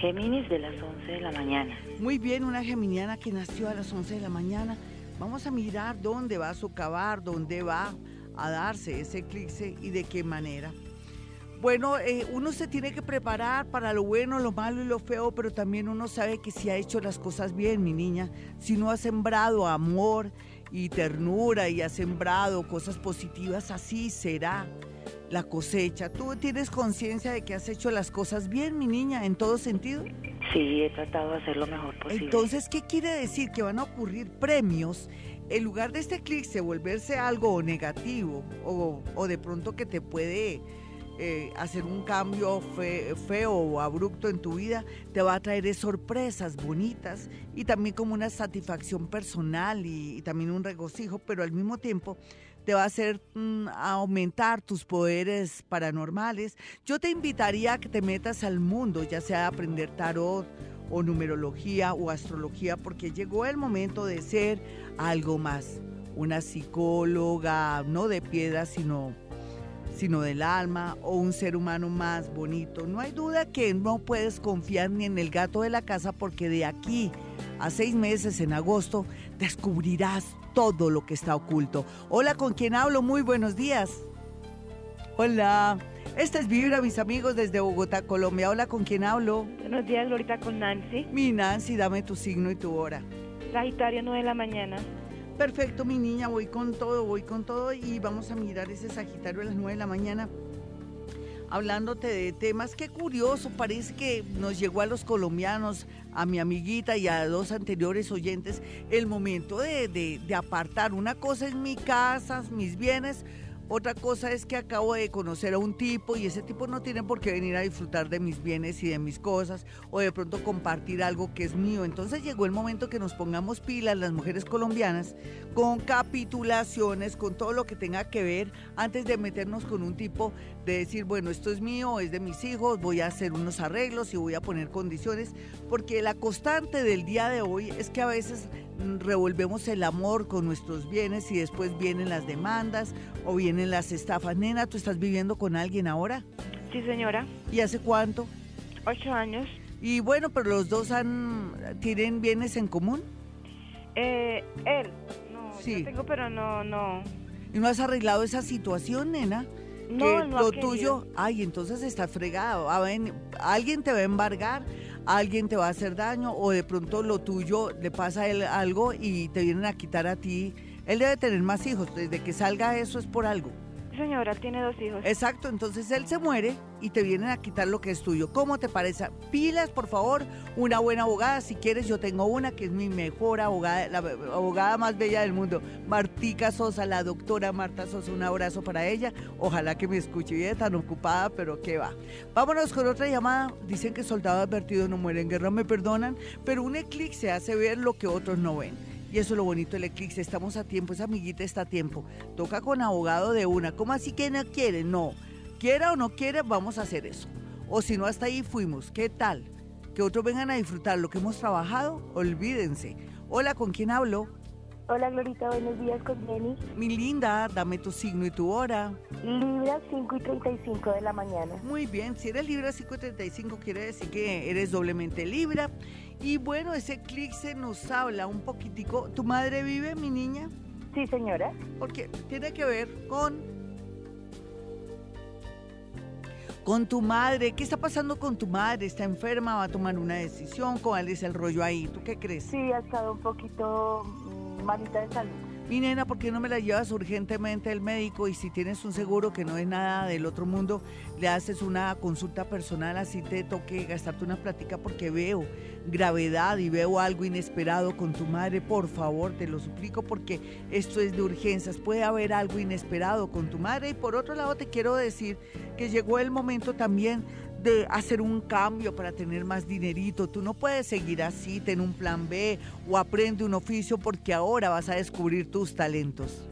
Géminis de las 11 de la mañana. Muy bien, una geminiana que nació a las 11 de la mañana. Vamos a mirar dónde va a socavar, dónde va a darse ese eclipse y de qué manera. Bueno, eh, uno se tiene que preparar para lo bueno, lo malo y lo feo, pero también uno sabe que si ha hecho las cosas bien, mi niña, si no ha sembrado amor y ternura y ha sembrado cosas positivas, así será la cosecha. ¿Tú tienes conciencia de que has hecho las cosas bien, mi niña, en todo sentido? Sí, he tratado de hacer lo mejor posible. Entonces, ¿qué quiere decir? Que van a ocurrir premios. En lugar de este eclipse volverse algo negativo o, o de pronto que te puede eh, hacer un cambio feo o abrupto en tu vida, te va a traer sorpresas bonitas y también como una satisfacción personal y, también un regocijo, pero al mismo tiempo te va a hacer mm, aumentar tus poderes paranormales. Yo te invitaría a que te metas al mundo, ya sea a aprender tarot o numerología o astrología, porque llegó el momento de ser algo más, una psicóloga, no de piedra, sino sino del alma o un ser humano más bonito. No hay duda que no puedes confiar ni en el gato de la casa porque de aquí a seis meses en agosto descubrirás todo lo que está oculto. Hola, ¿con quién hablo? Muy buenos días. Hola. Esta es Vibra, mis amigos, desde Bogotá, Colombia. Hola, ¿con quién hablo? Buenos días, Glorita, con Nancy. Mi Nancy, dame tu signo y tu hora. Sagitario, 9 de la mañana. Perfecto, mi niña, voy con todo, voy con todo y vamos a mirar ese Sagitario a las 9 de la mañana hablándote de temas. Qué curioso, parece que nos llegó a los colombianos, a mi amiguita y a dos anteriores oyentes, el momento de, de, de apartar. Una cosa es mi casa, mis bienes, otra cosa es que acabo de conocer a un tipo y ese tipo no tiene por qué venir a disfrutar de mis bienes y de mis cosas o de pronto compartir algo que es mío. Entonces llegó el momento que nos pongamos pilas las mujeres colombianas con capitulaciones, con todo lo que tenga que ver antes de meternos con un tipo de decir, bueno, esto es mío, es de mis hijos, voy a hacer unos arreglos y voy a poner condiciones, porque la constante del día de hoy es que a veces revolvemos el amor con nuestros bienes y después vienen las demandas o vienen las estafas. Nena, ¿tú estás viviendo con alguien ahora? Sí, señora. ¿Y hace cuánto? Ocho años. Y bueno, pero los dos han, tienen bienes en común. Eh, él. No, sí. tengo, pero no, no. ¿Y no has arreglado esa situación, nena? No, no lo tuyo, ay, entonces está fregado. alguien te va a embargar alguien te va a hacer daño o de pronto lo tuyo le pasa a él algo y te vienen a quitar a ti. Él debe tener más hijos, desde que salga eso es por algo señora, tiene dos hijos. Exacto, entonces él se muere y te vienen a quitar lo que es tuyo. ¿Cómo te parece? Pilas, por favor, una buena abogada. Si quieres, yo tengo una que es mi mejor abogada, la abogada más bella del mundo, Martica Sosa, la doctora Marta Sosa. Un abrazo para ella. Ojalá que me escuche bien, tan ocupada, pero qué va. Vámonos con otra llamada. Dicen que soldado advertido no muere en guerra, me perdonan, pero un eclipse hace ver lo que otros no ven. Y eso es lo bonito del eclipse. Estamos a tiempo, esa amiguita está a tiempo. Toca con abogado de una. ¿Cómo así que no quiere? No. Quiera o no quiere, vamos a hacer eso. O si no, hasta ahí fuimos. ¿Qué tal? Que otros vengan a disfrutar lo que hemos trabajado. Olvídense. Hola, ¿con quién hablo? Hola Glorita, buenos días con Jenny. Mi linda, dame tu signo y tu hora. Libra 5 y 35 de la mañana. Muy bien, si eres Libra 5 y 35 quiere decir que eres doblemente Libra y bueno, ese eclipse nos habla un poquitico. ¿Tu madre vive, mi niña? Sí, señora. Porque tiene que ver con con tu madre. ¿Qué está pasando con tu madre? ¿Está enferma? ¿Va a tomar una decisión? ¿Cuál es el rollo ahí? ¿Tú qué crees? Sí, ha estado un poquito malita de salud. Mi nena, ¿por qué no me la llevas urgentemente al médico? Y si tienes un seguro que no es nada del otro mundo, le haces una consulta personal, así te toque gastarte una plática porque veo gravedad y veo algo inesperado con tu madre. Por favor, te lo suplico porque esto es de urgencias. Puede haber algo inesperado con tu madre. Y por otro lado, te quiero decir que llegó el momento también de hacer un cambio para tener más dinerito. Tú no puedes seguir así, ten un plan B o aprende un oficio porque ahora vas a descubrir tus talentos.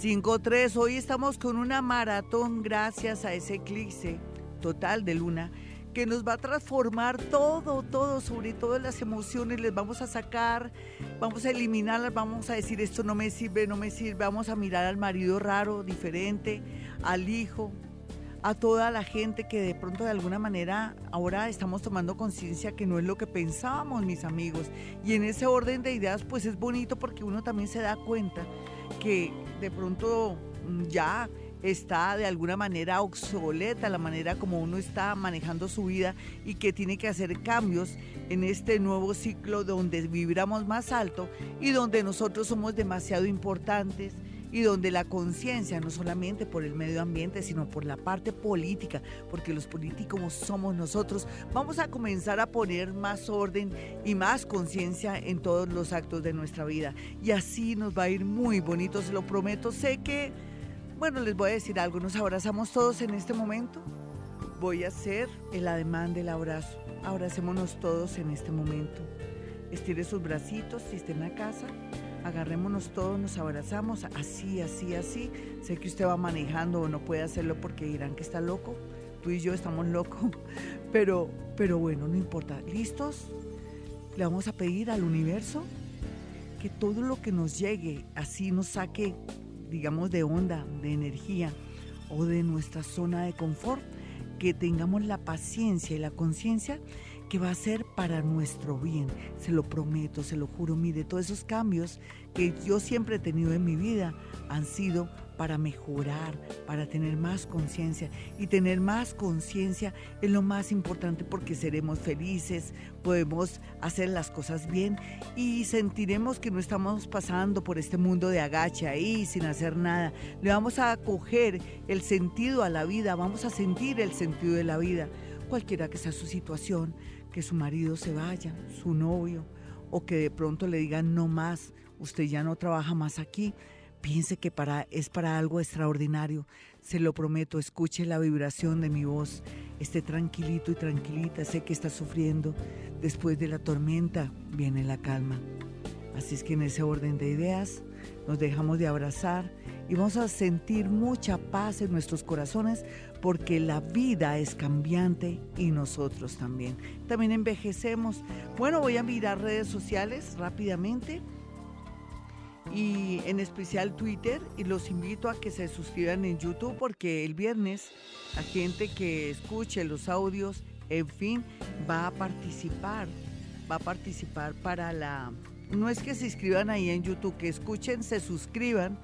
5-3. Hoy estamos con una maratón gracias a ese eclipse total de luna que nos va a transformar todo, todo, sobre todo las emociones, les vamos a sacar, vamos a eliminarlas, vamos a decir esto no me sirve, no me sirve, vamos a mirar al marido raro, diferente, al hijo, a toda la gente que de pronto de alguna manera ahora estamos tomando conciencia que no es lo que pensábamos, mis amigos. Y en ese orden de ideas, pues es bonito porque uno también se da cuenta que de pronto mm, ya está de alguna manera obsoleta la manera como uno está manejando su vida y que tiene que hacer cambios en este nuevo ciclo donde vibramos más alto y donde nosotros somos demasiado importantes y donde la conciencia, no solamente por el medio ambiente, sino por la parte política, porque los políticos somos nosotros, vamos a comenzar a poner más orden y más conciencia en todos los actos de nuestra vida. Y así nos va a ir muy bonito, se lo prometo. Sé que bueno, les voy a decir algo, nos abrazamos todos en este momento. Voy a hacer el ademán del abrazo. Abracémonos todos en este momento. Estire sus bracitos si está en la casa. Agarrémonos todos, nos abrazamos, así, así, así. Sé que usted va manejando o no puede hacerlo porque dirán que está loco. Tú y yo estamos locos. (laughs) Pero, pero bueno, no importa. ¿Listos? Le vamos a pedir al universo que todo lo que nos llegue así nos saque digamos, de onda, de energía o de nuestra zona de confort, que tengamos la paciencia y la conciencia que va a ser para nuestro bien. Se lo prometo, se lo juro. Mire, todos esos cambios que yo siempre he tenido en mi vida han sido para mejorar, para tener más conciencia. Y tener más conciencia es lo más importante porque seremos felices, podemos hacer las cosas bien y sentiremos que no estamos pasando por este mundo de agache ahí sin hacer nada. Le vamos a coger el sentido a la vida, vamos a sentir el sentido de la vida, cualquiera que sea su situación, que su marido se vaya, su novio, o que de pronto le digan no más, usted ya no trabaja más aquí Piense que para, es para algo extraordinario. Se lo prometo, escuche la vibración de mi voz. Esté tranquilito y tranquilita. Sé que está sufriendo. Después de la tormenta viene la calma. Así es que en ese orden de ideas nos dejamos de abrazar y vamos a sentir mucha paz en nuestros corazones porque la vida es cambiante y nosotros también. También envejecemos. Bueno, voy a mirar redes sociales rápidamente y en especial Twitter y los invito a que se suscriban en YouTube porque el viernes la gente que escuche los audios, en fin, va a participar, va a participar para la... No es que se inscriban ahí en YouTube, que escuchen, se suscriban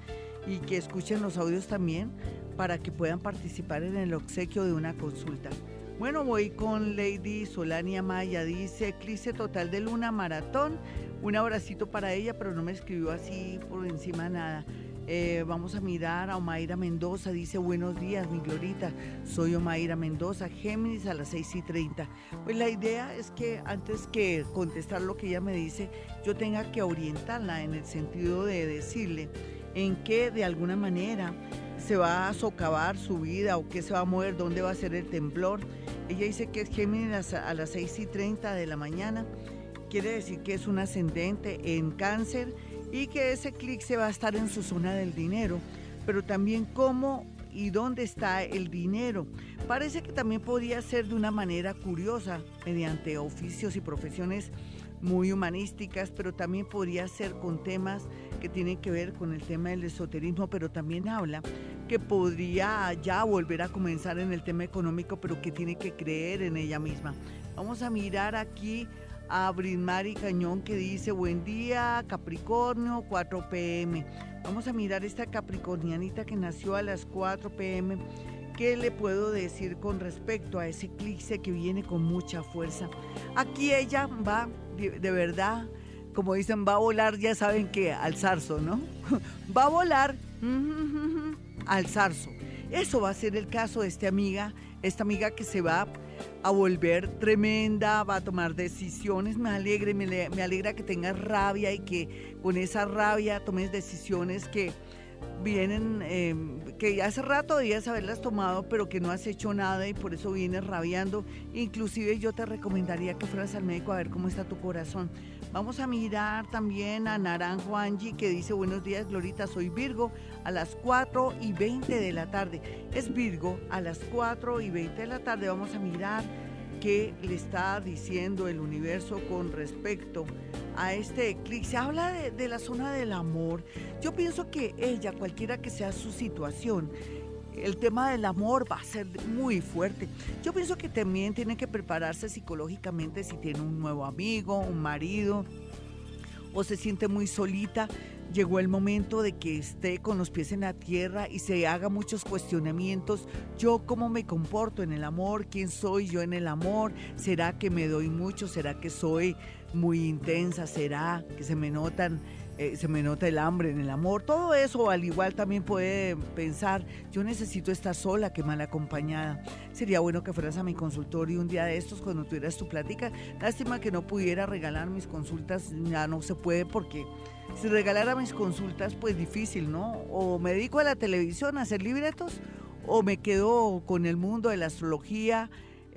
y que escuchen los audios también para que puedan participar en el obsequio de una consulta. Bueno, voy con Lady Solania Maya, dice eclipse total de luna maratón un abracito para ella, pero no me escribió así por encima nada. Eh, vamos a mirar a Omaira Mendoza, dice buenos días, mi Glorita, soy Omaira Mendoza, Géminis a las 6 y 30. Pues la idea es que antes que contestar lo que ella me dice, yo tenga que orientarla en el sentido de decirle en qué de alguna manera se va a socavar su vida o qué se va a mover, dónde va a ser el temblor. Ella dice que es Géminis a las 6 y 30 de la mañana quiere decir que es un ascendente en cáncer y que ese clic se va a estar en su zona del dinero, pero también cómo y dónde está el dinero. Parece que también podría ser de una manera curiosa, mediante oficios y profesiones muy humanísticas, pero también podría ser con temas que tienen que ver con el tema del esoterismo, pero también habla que podría ya volver a comenzar en el tema económico, pero que tiene que creer en ella misma. Vamos a mirar aquí a Brismari Cañón que dice, buen día, Capricornio, 4 pm. Vamos a mirar esta capricornianita que nació a las 4 pm. ¿Qué le puedo decir con respecto a ese eclipse que viene con mucha fuerza? Aquí ella va, de, verdad, como dicen, va a volar, ya saben que al zarzo, ¿no? (laughs) va a volar (laughs) al zarzo. Eso va a ser el caso de esta amiga, esta amiga que se va a volver tremenda, va a tomar decisiones. Me alegra, me, alegra que tengas rabia y que con esa rabia tomes decisiones que vienen, eh, que hace rato debías haberlas tomado, pero que no has hecho nada y por eso vienes rabiando. Inclusive yo te recomendaría que fueras al médico a ver cómo está tu corazón. Vamos a mirar también a Naranjo Angie que dice buenos días Glorita, soy Virgo a las 4 y 20 de la tarde. Es Virgo a las 4 y 20 de la tarde. Vamos a mirar qué le está diciendo el universo con respecto a este eclipse. Habla de, la zona del amor. Yo pienso que ella, cualquiera que sea su situación, el tema del amor va a ser muy fuerte. Yo pienso que también tiene que prepararse psicológicamente si tiene un nuevo amigo, un marido, o se siente muy solita llegó el momento de que esté con los pies en la tierra y se haga muchos cuestionamientos. Yo cómo me comporto en el amor, quién soy yo en el amor, será que me doy mucho, será que soy muy intensa, será que se me notan eh, se me nota el hambre en el amor, todo eso al igual también puede pensar, yo necesito estar sola que mal acompañada. Sería bueno que fueras a mi consultorio un día de estos cuando tuvieras tu plática. Lástima que no pudiera regalar mis consultas, ya no se puede porque si regalara mis consultas, pues difícil, ¿no? O me dedico a la televisión a hacer libretos o me quedo con el mundo de la astrología,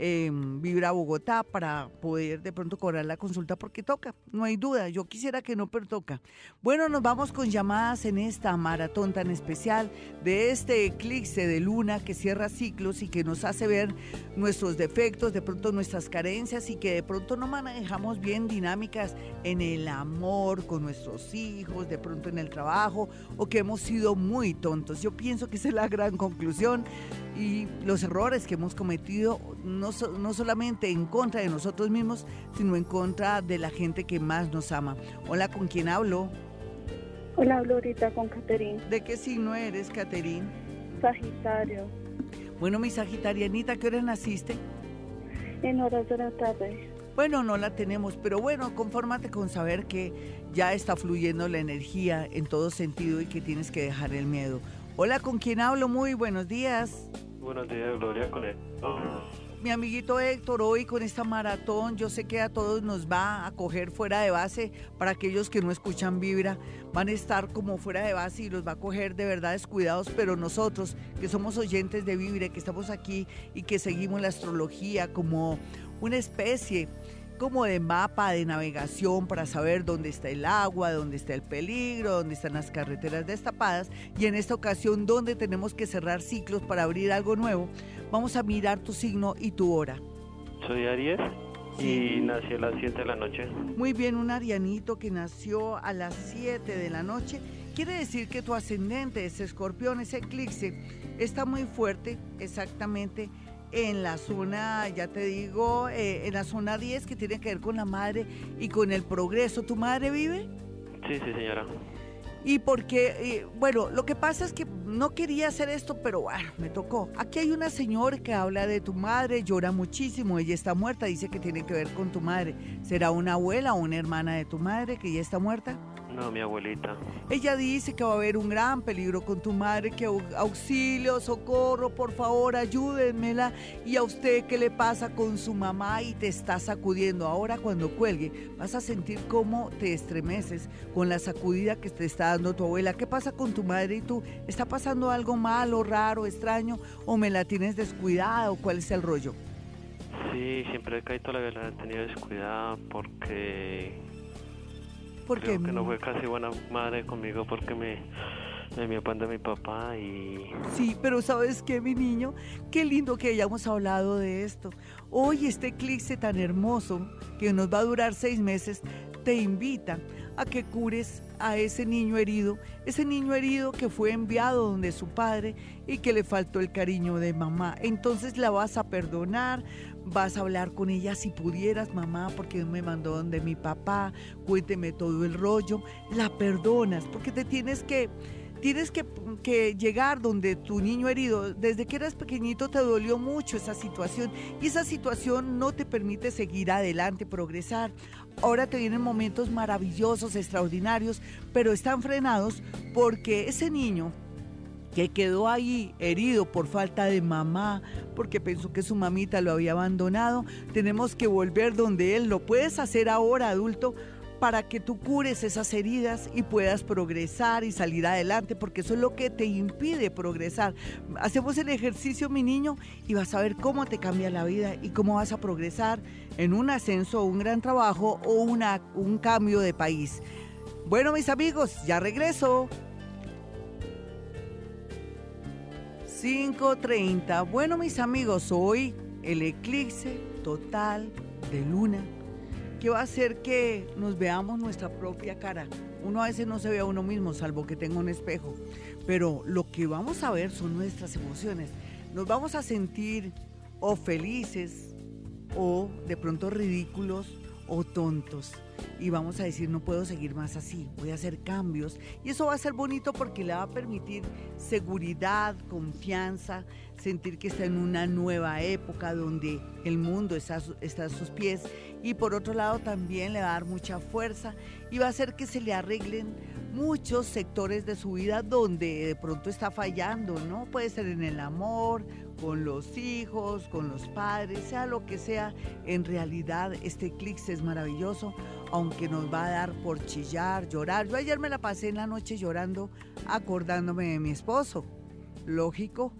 eh, Vibra Bogotá para poder de pronto cobrar la consulta porque toca, no hay duda, yo quisiera que no, pero toca. Bueno, nos vamos con llamadas en esta maratón tan especial de este eclipse de luna que cierra ciclos y que nos hace ver nuestros defectos, de pronto nuestras carencias y que de pronto no manejamos bien dinámicas en el amor con nuestros hijos, de pronto en el trabajo o que hemos sido muy tontos. Yo pienso que esa es la gran conclusión y los errores que hemos cometido no, no solamente en contra de nosotros mismos, sino en contra de la gente que más nos ama. Hola, ¿con quién hablo? Hola, hablo ahorita con Caterín. ¿De qué signo eres, Caterín? Sagitario. Bueno, mi Sagitarianita, ¿qué hora naciste? En horas de la tarde. Bueno, no la tenemos, pero bueno, confórmate con saber que ya está fluyendo la energía en todo sentido y que tienes que dejar el miedo. Hola, ¿con quién hablo? Muy buenos días. Buenos días, Gloria, con. Mi amiguito Héctor, hoy con esta maratón, yo sé que a todos nos va a coger fuera de base. Para aquellos que no escuchan Vibra, van a estar como fuera de base y los va a coger de verdad descuidados. Pero nosotros, que somos oyentes de Vibra, que estamos aquí y que seguimos la astrología como una especie como de mapa de navegación para saber dónde está el agua, dónde está el peligro, dónde están las carreteras destapadas y en esta ocasión dónde tenemos que cerrar ciclos para abrir algo nuevo. Vamos a mirar tu signo y tu hora. Soy Aries y nací a las 7 de la noche. Muy bien, un arianito que nació a las 7 de la noche. Quiere decir que tu ascendente es escorpión, ese eclipse está muy fuerte, exactamente en la zona, ya te digo, eh, en la zona 10 que tiene que ver con la madre y con el progreso. ¿Tu madre vive? Sí, sí, señora. Y porque, bueno, lo que pasa es que no quería hacer esto, pero bueno, me tocó. Aquí hay una señora que habla de tu madre, llora muchísimo, ella está muerta, dice que tiene que ver con tu madre. ¿Será una abuela o una hermana de tu madre que ya está muerta? No, mi abuelita. Ella dice que va a haber un gran peligro con tu madre, que auxilio, socorro, por favor, ayúdenmela. Y a usted, ¿qué le pasa con su mamá? Y te está sacudiendo. Ahora cuando cuelgue, vas a sentir cómo te estremeces con la sacudida que te está dando tu abuela. ¿Qué pasa con tu madre y tú? ¿Está pasando algo malo, raro, extraño? ¿O me la tienes descuidada? ¿O cuál es el rollo? Sí, siempre he caído la verdad, he tenido descuidada porque porque Creo que no fue casi buena madre conmigo porque me, me pan de mi papá y... Sí, pero ¿sabes qué, mi niño? Qué lindo que hayamos hablado de esto. Hoy este eclipse tan hermoso, que nos va a durar seis meses, te invita a que cures a ese niño herido, ese niño herido que fue enviado donde su padre y que le faltó el cariño de mamá. Entonces la vas a perdonar, vas a hablar con ella si pudieras, mamá, porque me mandó donde mi papá, cuénteme todo el rollo, la perdonas, porque te tienes que tienes que, que, llegar donde tu niño herido, desde que eras pequeñito te dolió mucho esa situación y esa situación no te permite seguir adelante, progresar. Ahora te vienen momentos maravillosos, extraordinarios, pero están frenados porque ese niño que quedó ahí herido por falta de mamá, porque pensó que su mamita lo había abandonado, tenemos que volver donde él lo puedes hacer ahora adulto, para que tú cures esas heridas y puedas progresar y salir adelante, porque eso es lo que te impide progresar. Hacemos el ejercicio, mi niño, y vas a ver cómo te cambia la vida y cómo vas a progresar en un ascenso, un gran trabajo o una, un cambio de país. Bueno, mis amigos, ya regreso. 5.30. Bueno, mis amigos, hoy el eclipse total de luna que va a hacer que nos veamos nuestra propia cara. Uno a veces no se ve a uno mismo, salvo que tenga un espejo, pero lo que vamos a ver son nuestras emociones. Nos vamos a sentir o felices o de pronto ridículos o tontos. Y vamos a decir no puedo seguir más así, voy a hacer cambios. Y eso va a ser bonito porque le va a permitir seguridad, confianza, sentir que está en una nueva época donde el mundo está, está, a sus pies. Y por otro lado también le va a dar mucha fuerza y va a hacer que se le arreglen muchos sectores de su vida donde de pronto está fallando, ¿no? Puede ser en el amor, con los hijos, con los padres, sea lo que sea, en realidad este eclipse es maravilloso, aunque nos va a dar por chillar, llorar. Yo ayer me la pasé en la noche llorando, acordándome de mi esposo. Lógico,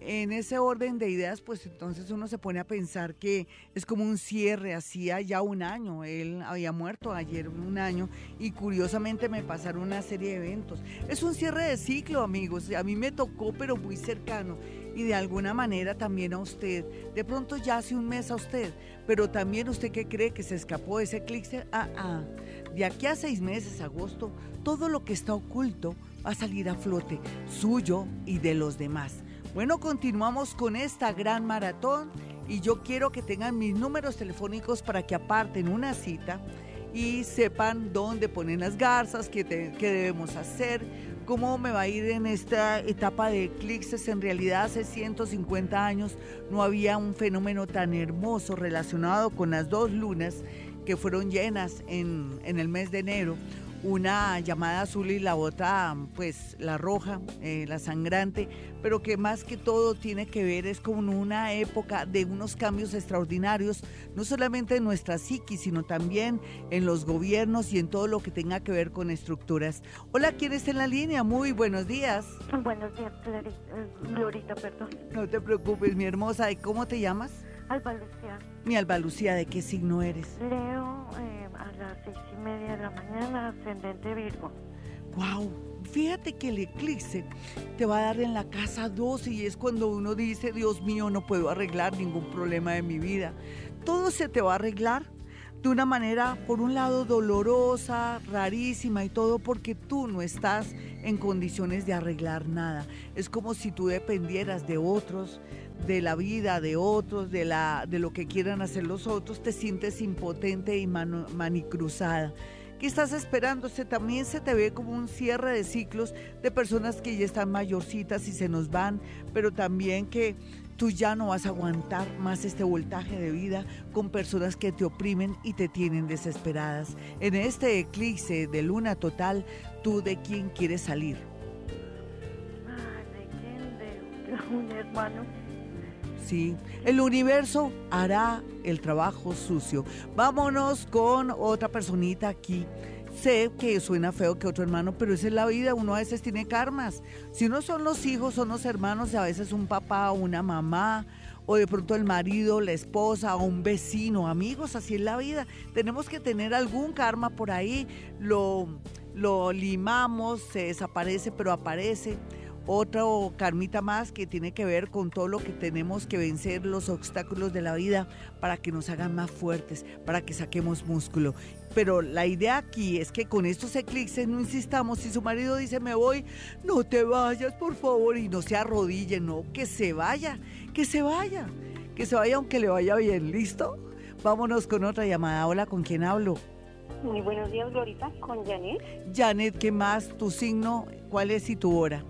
en ese orden de ideas, pues entonces uno se pone a pensar que es como un cierre, hacía ya un año, él había muerto ayer un año y curiosamente me pasaron una serie de eventos. Es un cierre de ciclo, amigos, a mí me tocó, pero muy cercano y de alguna manera también a usted. De pronto ya hace un mes a usted, pero también usted que cree que se escapó de ese eclipse, ah, ah, de aquí a seis meses, agosto, todo lo que está oculto va a salir a flote, suyo y de los demás. Bueno, continuamos con esta gran maratón y yo quiero que tengan mis números telefónicos para que aparten una cita y sepan dónde ponen las garzas, qué, qué debemos hacer, cómo me va a ir en esta etapa de eclipses. En realidad hace 150 años no había un fenómeno tan hermoso relacionado con las dos lunas que fueron llenas en, en el mes de enero una llamada azul y la otra, pues la roja, eh, la sangrante, pero que más que todo tiene que ver es con una época de unos cambios extraordinarios, no solamente en nuestra psiquis, sino también en los gobiernos y en todo lo que tenga que ver con estructuras. Hola, ¿quién está en la línea? Muy buenos días. Buenos días, Glorita, perdón. No te preocupes, mi hermosa. ¿Y cómo te llamas? Alba Lucía. Mi Alba Lucía, ¿de qué signo eres? Leo, eh, las seis y media de la mañana, ascendente Virgo. ¡Wow! Fíjate que el eclipse te va a dar en la casa 12 y es cuando uno dice, Dios mío, no puedo arreglar ningún problema de mi vida. Todo se te va a arreglar de una manera, por un lado, dolorosa, rarísima y todo, porque tú no estás en condiciones de arreglar nada. Es como si tú dependieras de otros, de la vida de otros, de, la, de lo que quieran hacer los otros, te sientes impotente y manicruzada. ¿Qué estás esperando? Se, también se te ve como un cierre de ciclos de personas que ya están mayorcitas y se nos van, pero también que tú ya no vas a aguantar más este voltaje de vida con personas que te oprimen y te tienen desesperadas. En este eclipse de luna total, ¿tú de quién quieres salir? ¿De quién? De un hermano Sí, el universo hará el trabajo sucio. Vámonos con otra personita aquí. Sé que suena feo que otro hermano, pero esa es la vida, uno a veces tiene karmas. Si no son los hijos, son los hermanos, a veces un papá o una mamá, o de pronto el marido, la esposa, o un vecino, amigos, así es la vida. Tenemos que tener algún karma por ahí, lo, lo limamos, se desaparece, pero aparece otro karmita más que tiene que ver con todo lo que tenemos que vencer, los obstáculos de la vida para que nos hagan más fuertes, para que saquemos músculo. Pero la idea aquí es que con estos eclipses no insistamos. Si su marido dice me voy, no te vayas, por favor, y no se arrodille, no, que se vaya, que se vaya, que se vaya aunque le vaya bien, ¿listo? Vámonos con otra llamada. Hola, ¿con quién hablo? Muy buenos días, Glorita, con Janet. Janet, ¿qué más? ¿Tu signo? ¿Cuál es y tu hora?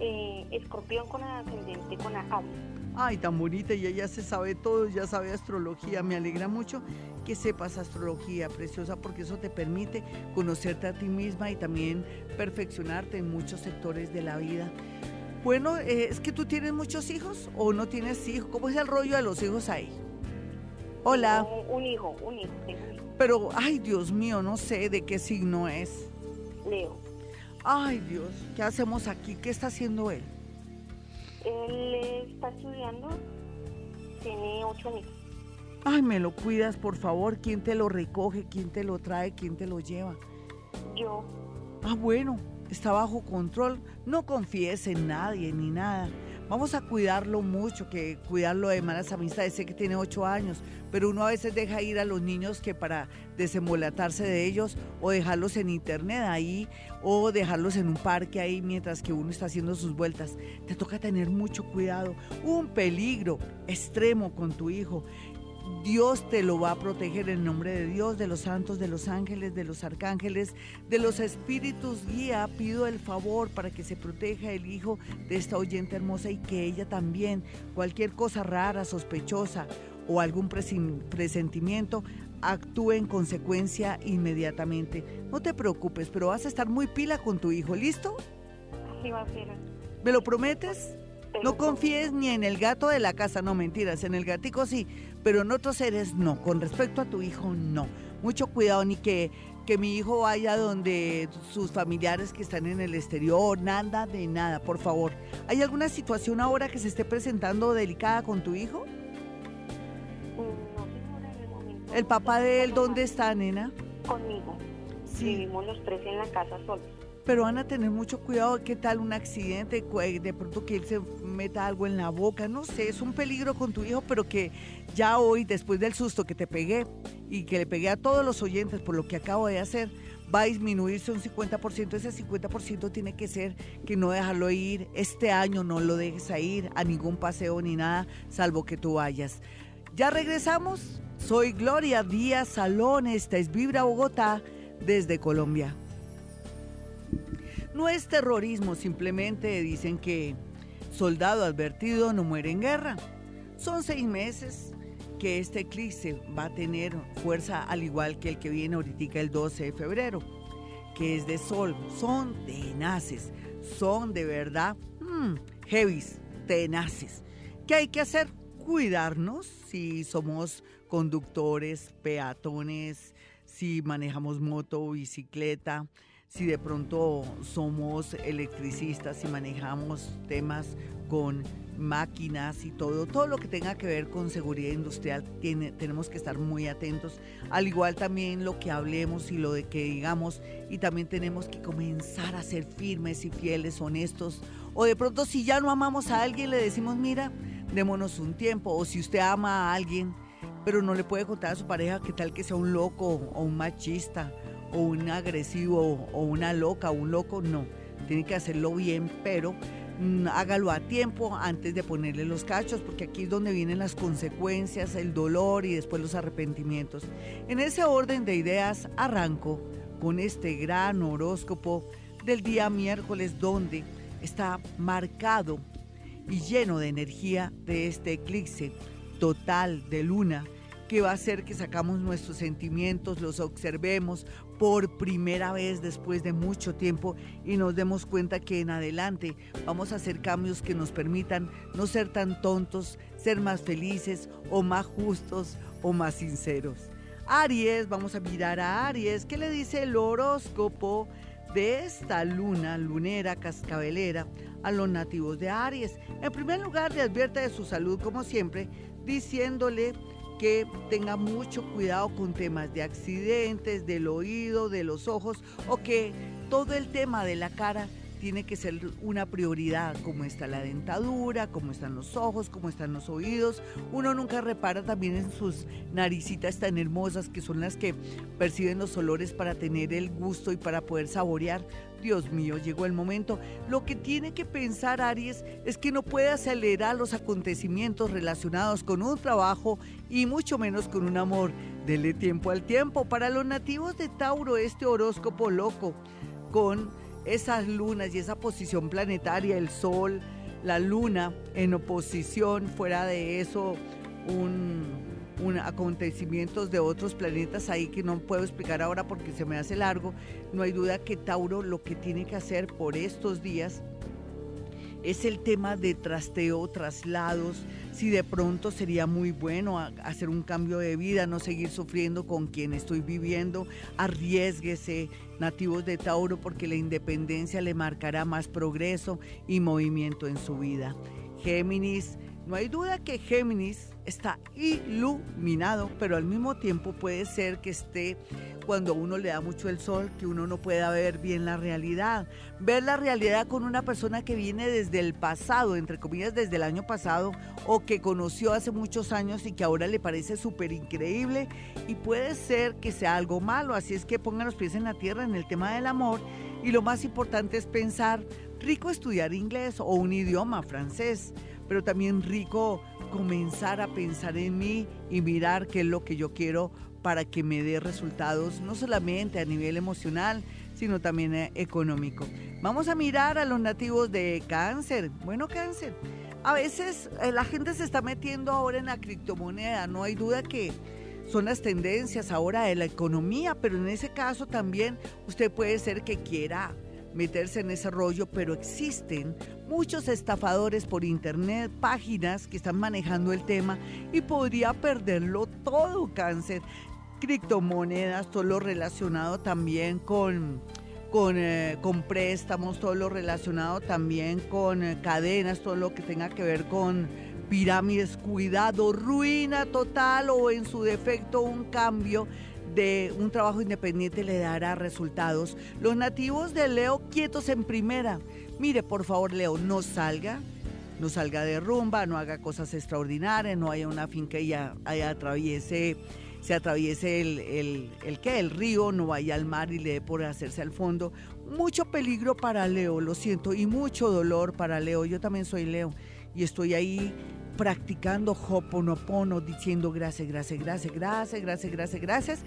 Eh, escorpión con ascendente con Aries. Ay, tan bonita y ella se sabe todo, ya sabe astrología. Me alegra mucho que sepas astrología, preciosa, porque eso te permite conocerte a ti misma y también perfeccionarte en muchos sectores de la vida. Bueno, eh, es que tú tienes muchos hijos o no tienes hijos. ¿Cómo es el rollo de los hijos ahí? Hola. Un, hijo, un hijo, Pero, ay, Dios mío, no sé de qué signo es. Leo. Ay, Dios, ¿qué hacemos aquí? ¿Qué está haciendo él? Él está estudiando, tiene ocho años. Ay, me lo cuidas, por favor. ¿Quién te lo recoge? ¿Quién te lo trae? ¿Quién te lo lleva? Yo. Ah, bueno, está bajo control. No confíes en nadie ni nada. Vamos a cuidarlo mucho, que cuidarlo de malas amistades. Sé que tiene ocho años, pero uno a veces deja ir a los niños que para desemolatarse de ellos o dejarlos en internet ahí o dejarlos en un parque ahí mientras que uno está haciendo sus vueltas. Te toca tener mucho cuidado. Un peligro extremo con tu hijo. Dios te lo va a proteger en nombre de Dios, de los santos, de los ángeles, de los arcángeles, de los espíritus guía. Pido el favor para que se proteja el hijo de esta oyente hermosa y que ella también, cualquier cosa rara, sospechosa o algún presentimiento, actúe en consecuencia inmediatamente. No te preocupes, pero vas a estar muy pila con tu hijo, ¿listo? Sí, va a ser. ¿Me lo prometes? No confíes ni en el gato de la casa, no mentiras, en el gatico sí, pero en otros seres no. Con respecto a tu hijo, no. Mucho cuidado, ni que, que mi hijo vaya donde sus familiares que están en el exterior, nada de nada, por favor. ¿Hay alguna situación ahora que se esté presentando delicada con tu hijo? No, ¿El papá de él dónde está, nena? Conmigo. Sí. Vivimos los tres en la casa solos pero van a tener mucho cuidado. ¿Qué tal un accidente? De pronto que él se meta algo en la boca. No sé, es un peligro con tu hijo, pero que ya hoy, después del susto que te pegué y que le pegué a todos los oyentes por lo que acabo de hacer, va a disminuirse un 50%. Ese 50% tiene que ser que no dejarlo ir. Este año no lo dejes a ir a ningún paseo ni nada, salvo que tú vayas. Ya regresamos. Soy Gloria Díaz Salón. Esta es Vibra Bogotá desde Colombia. No es terrorismo, simplemente dicen que soldado advertido no muere en guerra. Son seis meses que este eclipse va a tener fuerza al igual que el que viene ahorita el 12 de febrero, que es de sol. Son tenaces, son de verdad mmm, heavies, tenaces. ¿Qué hay que hacer? Cuidarnos si somos conductores, peatones, si manejamos moto bicicleta, si de pronto somos electricistas y manejamos temas con máquinas y todo, todo lo que tenga que ver con seguridad industrial, tenemos que estar muy atentos, al igual también lo que hablemos y lo de que digamos, y también tenemos que comenzar a ser firmes y fieles, honestos, o de pronto si ya no amamos a alguien le decimos, mira, démonos un tiempo, o si usted ama a alguien, pero no le puede contar a su pareja que tal que sea un loco o un machista o un agresivo o una loca o un loco, no. Tiene que hacerlo bien, pero mm, hágalo a tiempo antes de ponerle los cachos, porque aquí es donde vienen las consecuencias, el dolor y después los arrepentimientos. En ese orden de ideas arranco con este gran horóscopo del día miércoles donde está marcado y lleno de energía de este eclipse total de luna que va a hacer que sacamos nuestros sentimientos, los observemos por primera vez después de mucho tiempo y nos demos cuenta que en adelante vamos a hacer cambios que nos permitan no ser tan tontos, ser más felices o más justos o más sinceros. Aries, vamos a mirar a Aries, ¿qué le dice el horóscopo de esta luna lunera cascabelera a los nativos de Aries? En primer lugar, le advierte de su salud como siempre, diciéndole que tenga mucho cuidado con temas de accidentes, del oído, de los ojos o que todo el tema de la cara tiene que ser una prioridad, como está la dentadura, cómo están los ojos, cómo están los oídos. Uno nunca repara también en sus naricitas tan hermosas que son las que perciben los olores para tener el gusto y para poder saborear. Dios mío, llegó el momento. Lo que tiene que pensar Aries es que no puede acelerar los acontecimientos relacionados con un trabajo y mucho menos con un amor. Dele tiempo al tiempo. Para los nativos de Tauro, este horóscopo loco con esas lunas y esa posición planetaria, el Sol, la Luna en oposición, fuera de eso, un, acontecimientos de otros planetas ahí que no puedo explicar ahora porque se me hace largo. No hay duda que Tauro lo que tiene que hacer por estos días es el tema de trasteo, traslados, si de pronto sería muy bueno hacer un cambio de vida, no seguir sufriendo con quien estoy viviendo, arriesguese, nativos de Tauro, porque la independencia le marcará más progreso y movimiento en su vida. Géminis, no hay duda que Géminis está iluminado, pero al mismo tiempo puede ser que esté cuando uno le da mucho el sol, que uno no pueda ver bien la realidad. Ver la realidad con una persona que viene desde el pasado, entre comillas, desde el año pasado, o que conoció hace muchos años y que ahora le parece súper increíble, y puede ser que sea algo malo. Así es que pongan los pies en la tierra en el tema del amor. Y lo más importante es pensar, rico estudiar inglés o un idioma francés, pero también rico comenzar a pensar en mí y mirar qué es lo que yo quiero para que me dé resultados no solamente a nivel emocional, sino también eh, económico. Vamos a mirar a los nativos de cáncer. Bueno, cáncer. A veces eh, la gente se está metiendo ahora en la criptomoneda, no hay duda que son las tendencias ahora de la economía, pero en ese caso también usted puede ser que quiera meterse en ese rollo, pero existen muchos estafadores por internet, páginas que están manejando el tema y podría perderlo todo cáncer. Criptomonedas, todo lo relacionado también con, con, eh, préstamos, todo lo relacionado también con eh, cadenas, todo lo que tenga que ver con pirámides, cuidado, ruina total o en su defecto un cambio de un trabajo independiente le dará resultados. Los nativos de Leo quietos en primera. Mire, por favor, Leo, no salga, no salga de rumba, no haga cosas extraordinarias, no haya una finca y ya, atraviese, se atraviese el, el, el, el río, no vaya al mar y le dé por hacerse al fondo. Mucho peligro para Leo, lo siento, y mucho dolor para Leo. Yo también soy Leo y estoy ahí practicando Hoponopono, diciendo gracias, gracias, gracias, gracias, gracias, gracias, gracias,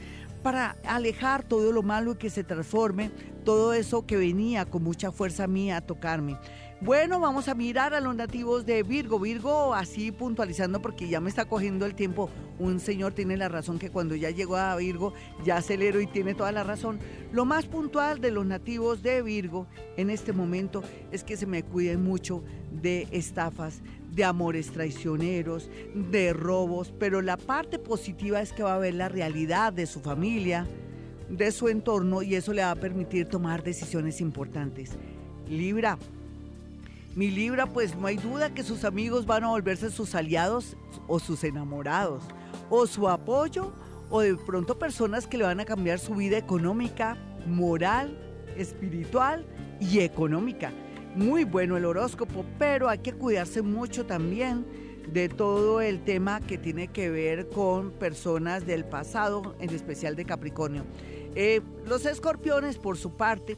para alejar todo lo malo y que se transforme todo eso que venía con mucha fuerza mía a tocarme. Bueno, vamos a mirar a los nativos de Virgo. Virgo, así puntualizando porque ya me está cogiendo el tiempo. Un señor tiene la razón que cuando ya llegó a Virgo ya acelero y tiene toda la razón. Lo más puntual de los nativos de Virgo en este momento es que se me cuiden mucho de estafas, de amores traicioneros, de robos, pero la parte positiva es que va a ver la realidad de su familia, de su entorno y eso le va a permitir tomar decisiones importantes. Libra, mi Libra, pues no hay duda que sus amigos van a volverse sus aliados o sus enamorados, o su apoyo, o de pronto personas que le van a cambiar su vida económica, moral, espiritual y económica. Muy bueno el horóscopo, pero hay que cuidarse mucho también de todo el tema que tiene que ver con personas del pasado, en especial de Capricornio. Eh, los escorpiones, por su parte,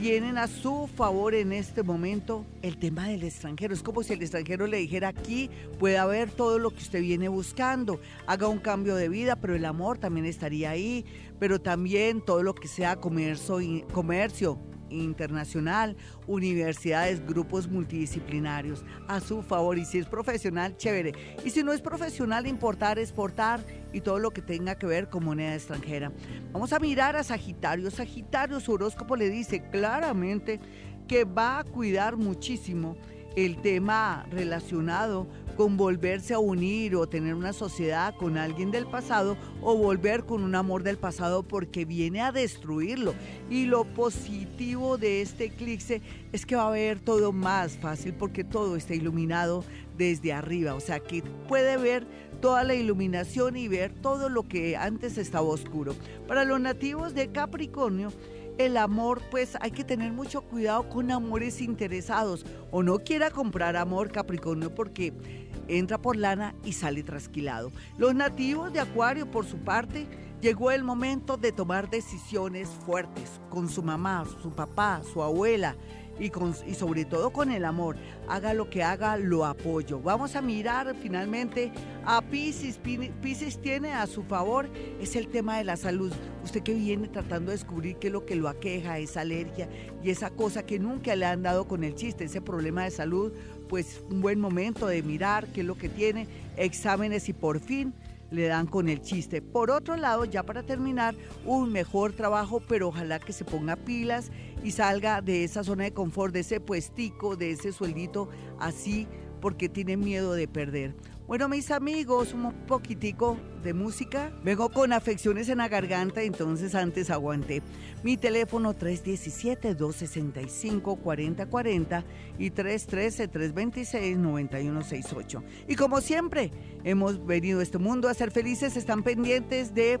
tienen a su favor en este momento el tema del extranjero. Es como si el extranjero le dijera aquí puede haber todo lo que usted viene buscando, haga un cambio de vida, pero el amor también estaría ahí, pero también todo lo que sea comercio, comercio internacional, universidades, grupos multidisciplinarios a su favor. Y si es profesional, chévere. Y si no es profesional, importar, exportar y todo lo que tenga que ver con moneda extranjera. Vamos a mirar a Sagitario. Sagitario, su horóscopo le dice claramente que va a cuidar muchísimo el tema relacionado con volverse a unir o tener una sociedad con alguien del pasado o volver con un amor del pasado porque viene a destruirlo. Y lo positivo de este eclipse es que va a ver todo más fácil porque todo está iluminado desde arriba, o sea que puede ver toda la iluminación y ver todo lo que antes estaba oscuro. Para los nativos de Capricornio, el amor, pues hay que tener mucho cuidado con amores interesados o no quiera comprar amor Capricornio porque entra por lana y sale trasquilado. Los nativos de Acuario, por su parte, llegó el momento de tomar decisiones fuertes con su mamá, su papá, su abuela y, sobre todo con el amor. Haga lo que haga, lo apoyo. Vamos a mirar finalmente a Pisces. Pisces tiene a su favor es el tema de la salud. Usted que viene tratando de descubrir qué es lo que lo aqueja, esa alergia y esa cosa que nunca le han dado con el chiste, ese problema de salud, pues un buen momento de mirar qué es lo que tiene, exámenes y por fin le dan con el chiste. Por otro lado, ya para terminar, un mejor trabajo, pero ojalá que se ponga pilas y salga de esa zona de confort, de ese puestico, de ese sueldito así porque tiene miedo de perder. Bueno, mis amigos, un poquitico de música. Vengo con afecciones en la garganta, entonces antes aguanté. Mi teléfono 317-265-4040 y 313-326-9168. Y como siempre, hemos venido a este mundo a ser felices. Están pendientes de